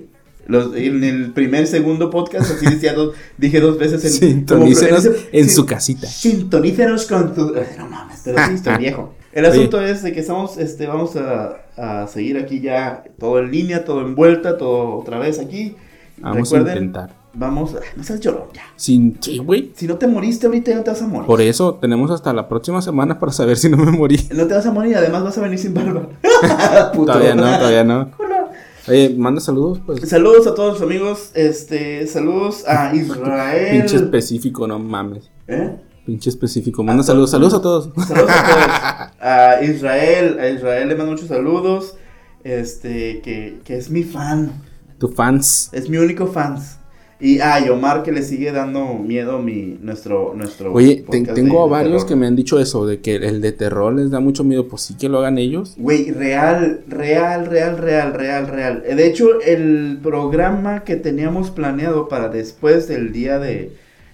Los, en el primer, segundo podcast, así decía dos, dije dos veces en Sintonícenos como- ese- en sí, su casita. Sintonícenos con tu. No mames, pero sí estoy [LAUGHS] viejo. El Oye. asunto es de que estamos, este, vamos a, a seguir aquí ya todo en línea, todo en vuelta, todo otra vez aquí. Vamos Recuerden, a intentar. Vamos, no seas llorón ya. Sin, sí, güey. Si no te moriste ahorita, no te vas a morir. Por eso tenemos hasta la próxima semana para saber si no me morí. No te vas a morir, además vas a venir sin barba. [LAUGHS] [LAUGHS] Todavía no, todavía no. Oye, manda saludos, pues. Saludos a todos los amigos, este, saludos a [LAUGHS] Israel. Pinche específico, no mames. ¿Eh? Pinche específico. Manda saludos, saludos a todos. Saludos a todos. [LAUGHS] A Israel, a Israel le mando muchos saludos. Este, que, que es mi fan. Tu fans. Es mi único fans. Y a Omar que le sigue dando miedo mi nuestro nuestro Oye, te- tengo de- varios que me han dicho eso, de que el de terror les da mucho miedo. Pues sí que lo hagan ellos. Güey, real, real, real, real, real, real. De hecho, el programa que teníamos planeado para después del día de,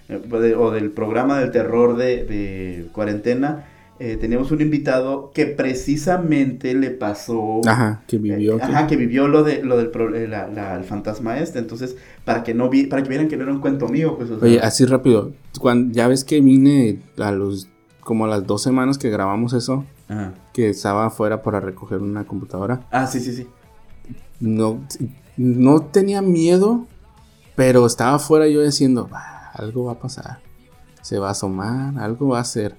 eh, de- o del programa del terror de cuarentena, eh, teníamos un invitado que precisamente le pasó Ajá, que vivió. Eh, que- Ajá, que vivió lo de lo del pro- eh, la- la- el fantasma este, entonces para que no vi, para que vieran que no era un cuento mío, pues o sea, Oye, así rápido. Cuando, ya ves que vine a los como a las dos semanas que grabamos eso, Ajá. que estaba afuera para recoger una computadora. Ah, sí, sí, sí. No, no tenía miedo, Pero estaba afuera yo diciendo, "Ah, algo va a pasar. Se va a asomar, algo va a hacer.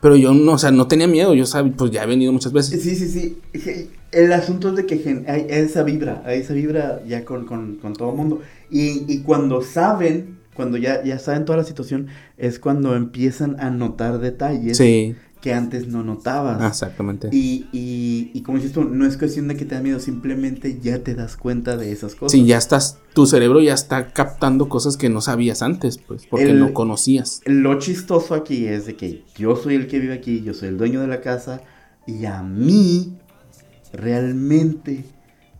Pero yo no, o sea, no tenía miedo, yo sabía, pues ya he venido muchas veces. Sí, sí, sí. El asunto es de que hay esa vibra, hay esa vibra ya con, con, con todo el mundo. Y, y cuando saben, cuando ya, ya saben toda la situación, es cuando empiezan a notar detalles Sí, que antes no notabas. exactamente. Y, y, y como dices tú, no es cuestión de que te da miedo, simplemente ya te das cuenta de esas cosas. Sí, ya estás, tu cerebro ya está captando cosas que no sabías antes, pues, porque El- no conocías. Lo chistoso aquí es de que yo soy el que vive aquí, yo soy el dueño de la casa y a mí realmente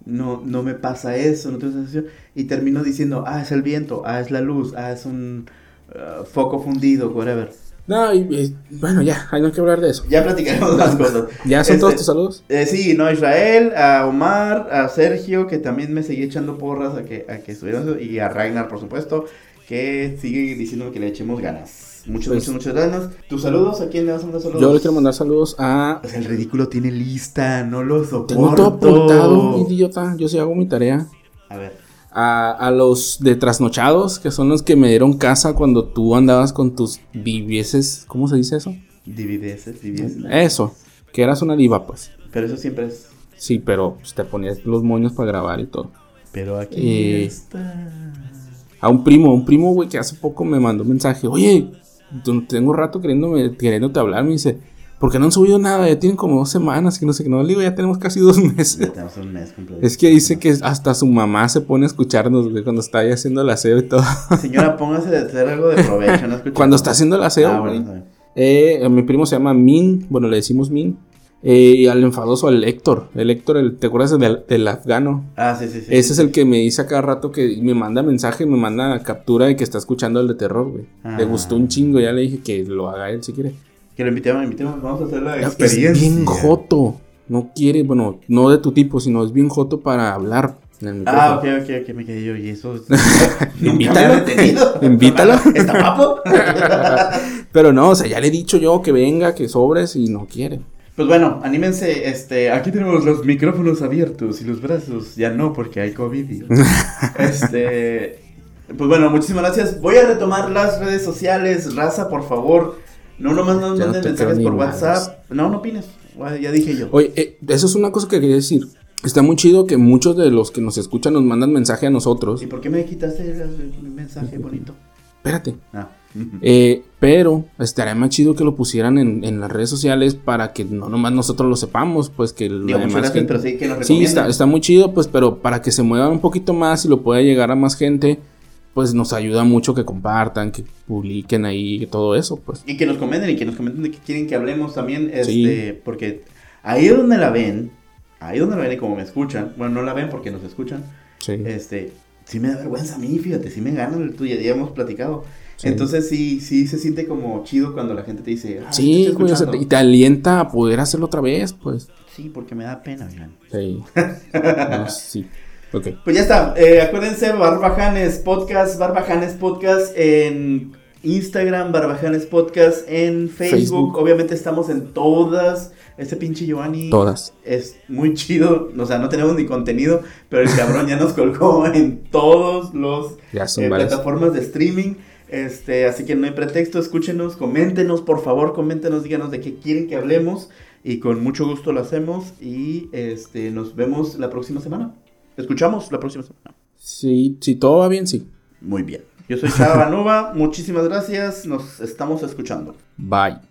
no, no me pasa eso, no tengo sensación y termino diciendo, ah, es el viento, ah, es la luz, ah, es un uh, foco fundido, whatever. No, y, y, bueno, ya, hay no que hablar de eso. Ya platicaremos más cosas. ¿Ya son Este, todos tus saludos? Eh, sí, no, a Israel, a Omar, a Sergio, que también me seguía echando porras a que, a que estuvieran, y a Ragnar, por supuesto, que sigue diciendo que le echemos ganas. Muchas, Pues- muchas, muchas ganas. ¿Tus saludos? ¿A quién le vas a mandar saludos? Yo le quiero mandar saludos a... O sea, el ridículo tiene lista, no lo soporto. Tengo todo apuntado, idiota. Yo sí hago mi tarea. A ver, A, a los de trasnochados, que son los que me dieron casa cuando tú andabas con tus vivieses. ¿Cómo se dice eso? divideses, divideses. Eso, que eras una diva, pues. Pero eso siempre es. Sí, pero pues, te ponías los moños para grabar y todo. Pero aquí Eh, está. A un primo, un primo, güey, que hace poco me mandó un mensaje. Oye, tengo rato queriéndome, queriéndote hablar. Me dice, ¿por qué no han subido nada? Ya tienen como dos semanas. Que no sé qué. No, le digo, ya tenemos casi dos [LAUGHS] meses. Ya tenemos un mes completo. Es que dice que hasta su mamá se pone a escucharnos, güey, cuando está ahí haciendo el aseo y todo. [LAUGHS] Señora, póngase de hacer algo de provecho. ¿no? Cuando está haciendo el aseo, Ah, güey. bueno, bien. Eh, mi primo se llama Min, bueno, le decimos Min. Eh, y al enfadoso, al Héctor. El Héctor, el, ¿te acuerdas del, del afgano? Ah, sí, sí, sí. Ese es el que me dice a cada rato que me manda mensaje, me manda captura de que está escuchando el de terror, güey. Le Ah. gustó un chingo, ya le dije que lo haga él si quiere. Que lo invitemos, invitemos. Vamos a hacer la Es experiencia. bien joto. No quiere, bueno, no de tu tipo, sino es bien joto para hablar en el micrófono. Ah, ok, ok, ok, me quedé yo. Y eso. es- [LAUGHS] Invítalo. Invítalo. ¿Está guapo? [LAUGHS] Pero no, o sea, ya le he dicho yo que venga, que sobres y no quiere. Pues bueno, anímense, este, aquí tenemos los micrófonos abiertos y los brazos ya no porque hay COVID. [LAUGHS] este, pues bueno, muchísimas gracias. Voy a retomar las redes sociales, raza, por favor. No nomás nos manden mensajes por WhatsApp. No, no opines. Ya dije yo. Oye, eh, eso es una cosa que quería decir. Está muy chido que muchos de los que nos escuchan nos mandan mensaje a nosotros. ¿Y por qué me quitaste el, mensaje bonito? Espérate. Ah. [LAUGHS] Eh, pero estaría más chido que lo pusieran en, en las redes sociales para que no nomás nosotros lo sepamos, pues que Digo, demás gracias, gente- pero sí que nos Sí, está, está muy chido, pues, pero para que se mueva un poquito más y lo pueda llegar a más gente, pues nos ayuda mucho que compartan, que publiquen ahí todo eso, pues. Y que nos comenten y que nos comenten de qué quieren que hablemos también, Sí. este, porque ahí donde la ven, ahí donde la ven y como me escuchan, bueno, no la ven porque nos escuchan, Sí. este, sí me da vergüenza a mí, fíjate, sí me gana el tuyo, ya hemos platicado. Sí. Entonces sí, sí se siente como chido cuando la gente te dice, ah, Sí, te estoy güey, o sea, escuchando". y te alienta a poder hacerlo otra vez, pues. Sí, porque me da pena, oigan. Sí. [LAUGHS] No, sí. Ok. Pues ya está, eh, acuérdense, Barbajanes Podcast, Barbajanes Podcast en Instagram, Barbajanes Podcast en Facebook. Facebook. Obviamente estamos en todas. Este pinche Giovanni Todas. es muy chido. O sea, no tenemos ni contenido, pero el cabrón ya nos [LAUGHS] colgó en todos los eh, plataformas de streaming. Este, así que no hay pretexto, escúchenos, coméntenos, por favor, coméntenos, díganos de qué quieren que hablemos y con mucho gusto lo hacemos y este nos vemos la próxima semana. Escuchamos la próxima semana. Sí, si todo va bien, sí. Muy bien. Yo soy Chava Banuba, [LAUGHS] muchísimas gracias, nos estamos escuchando. Bye.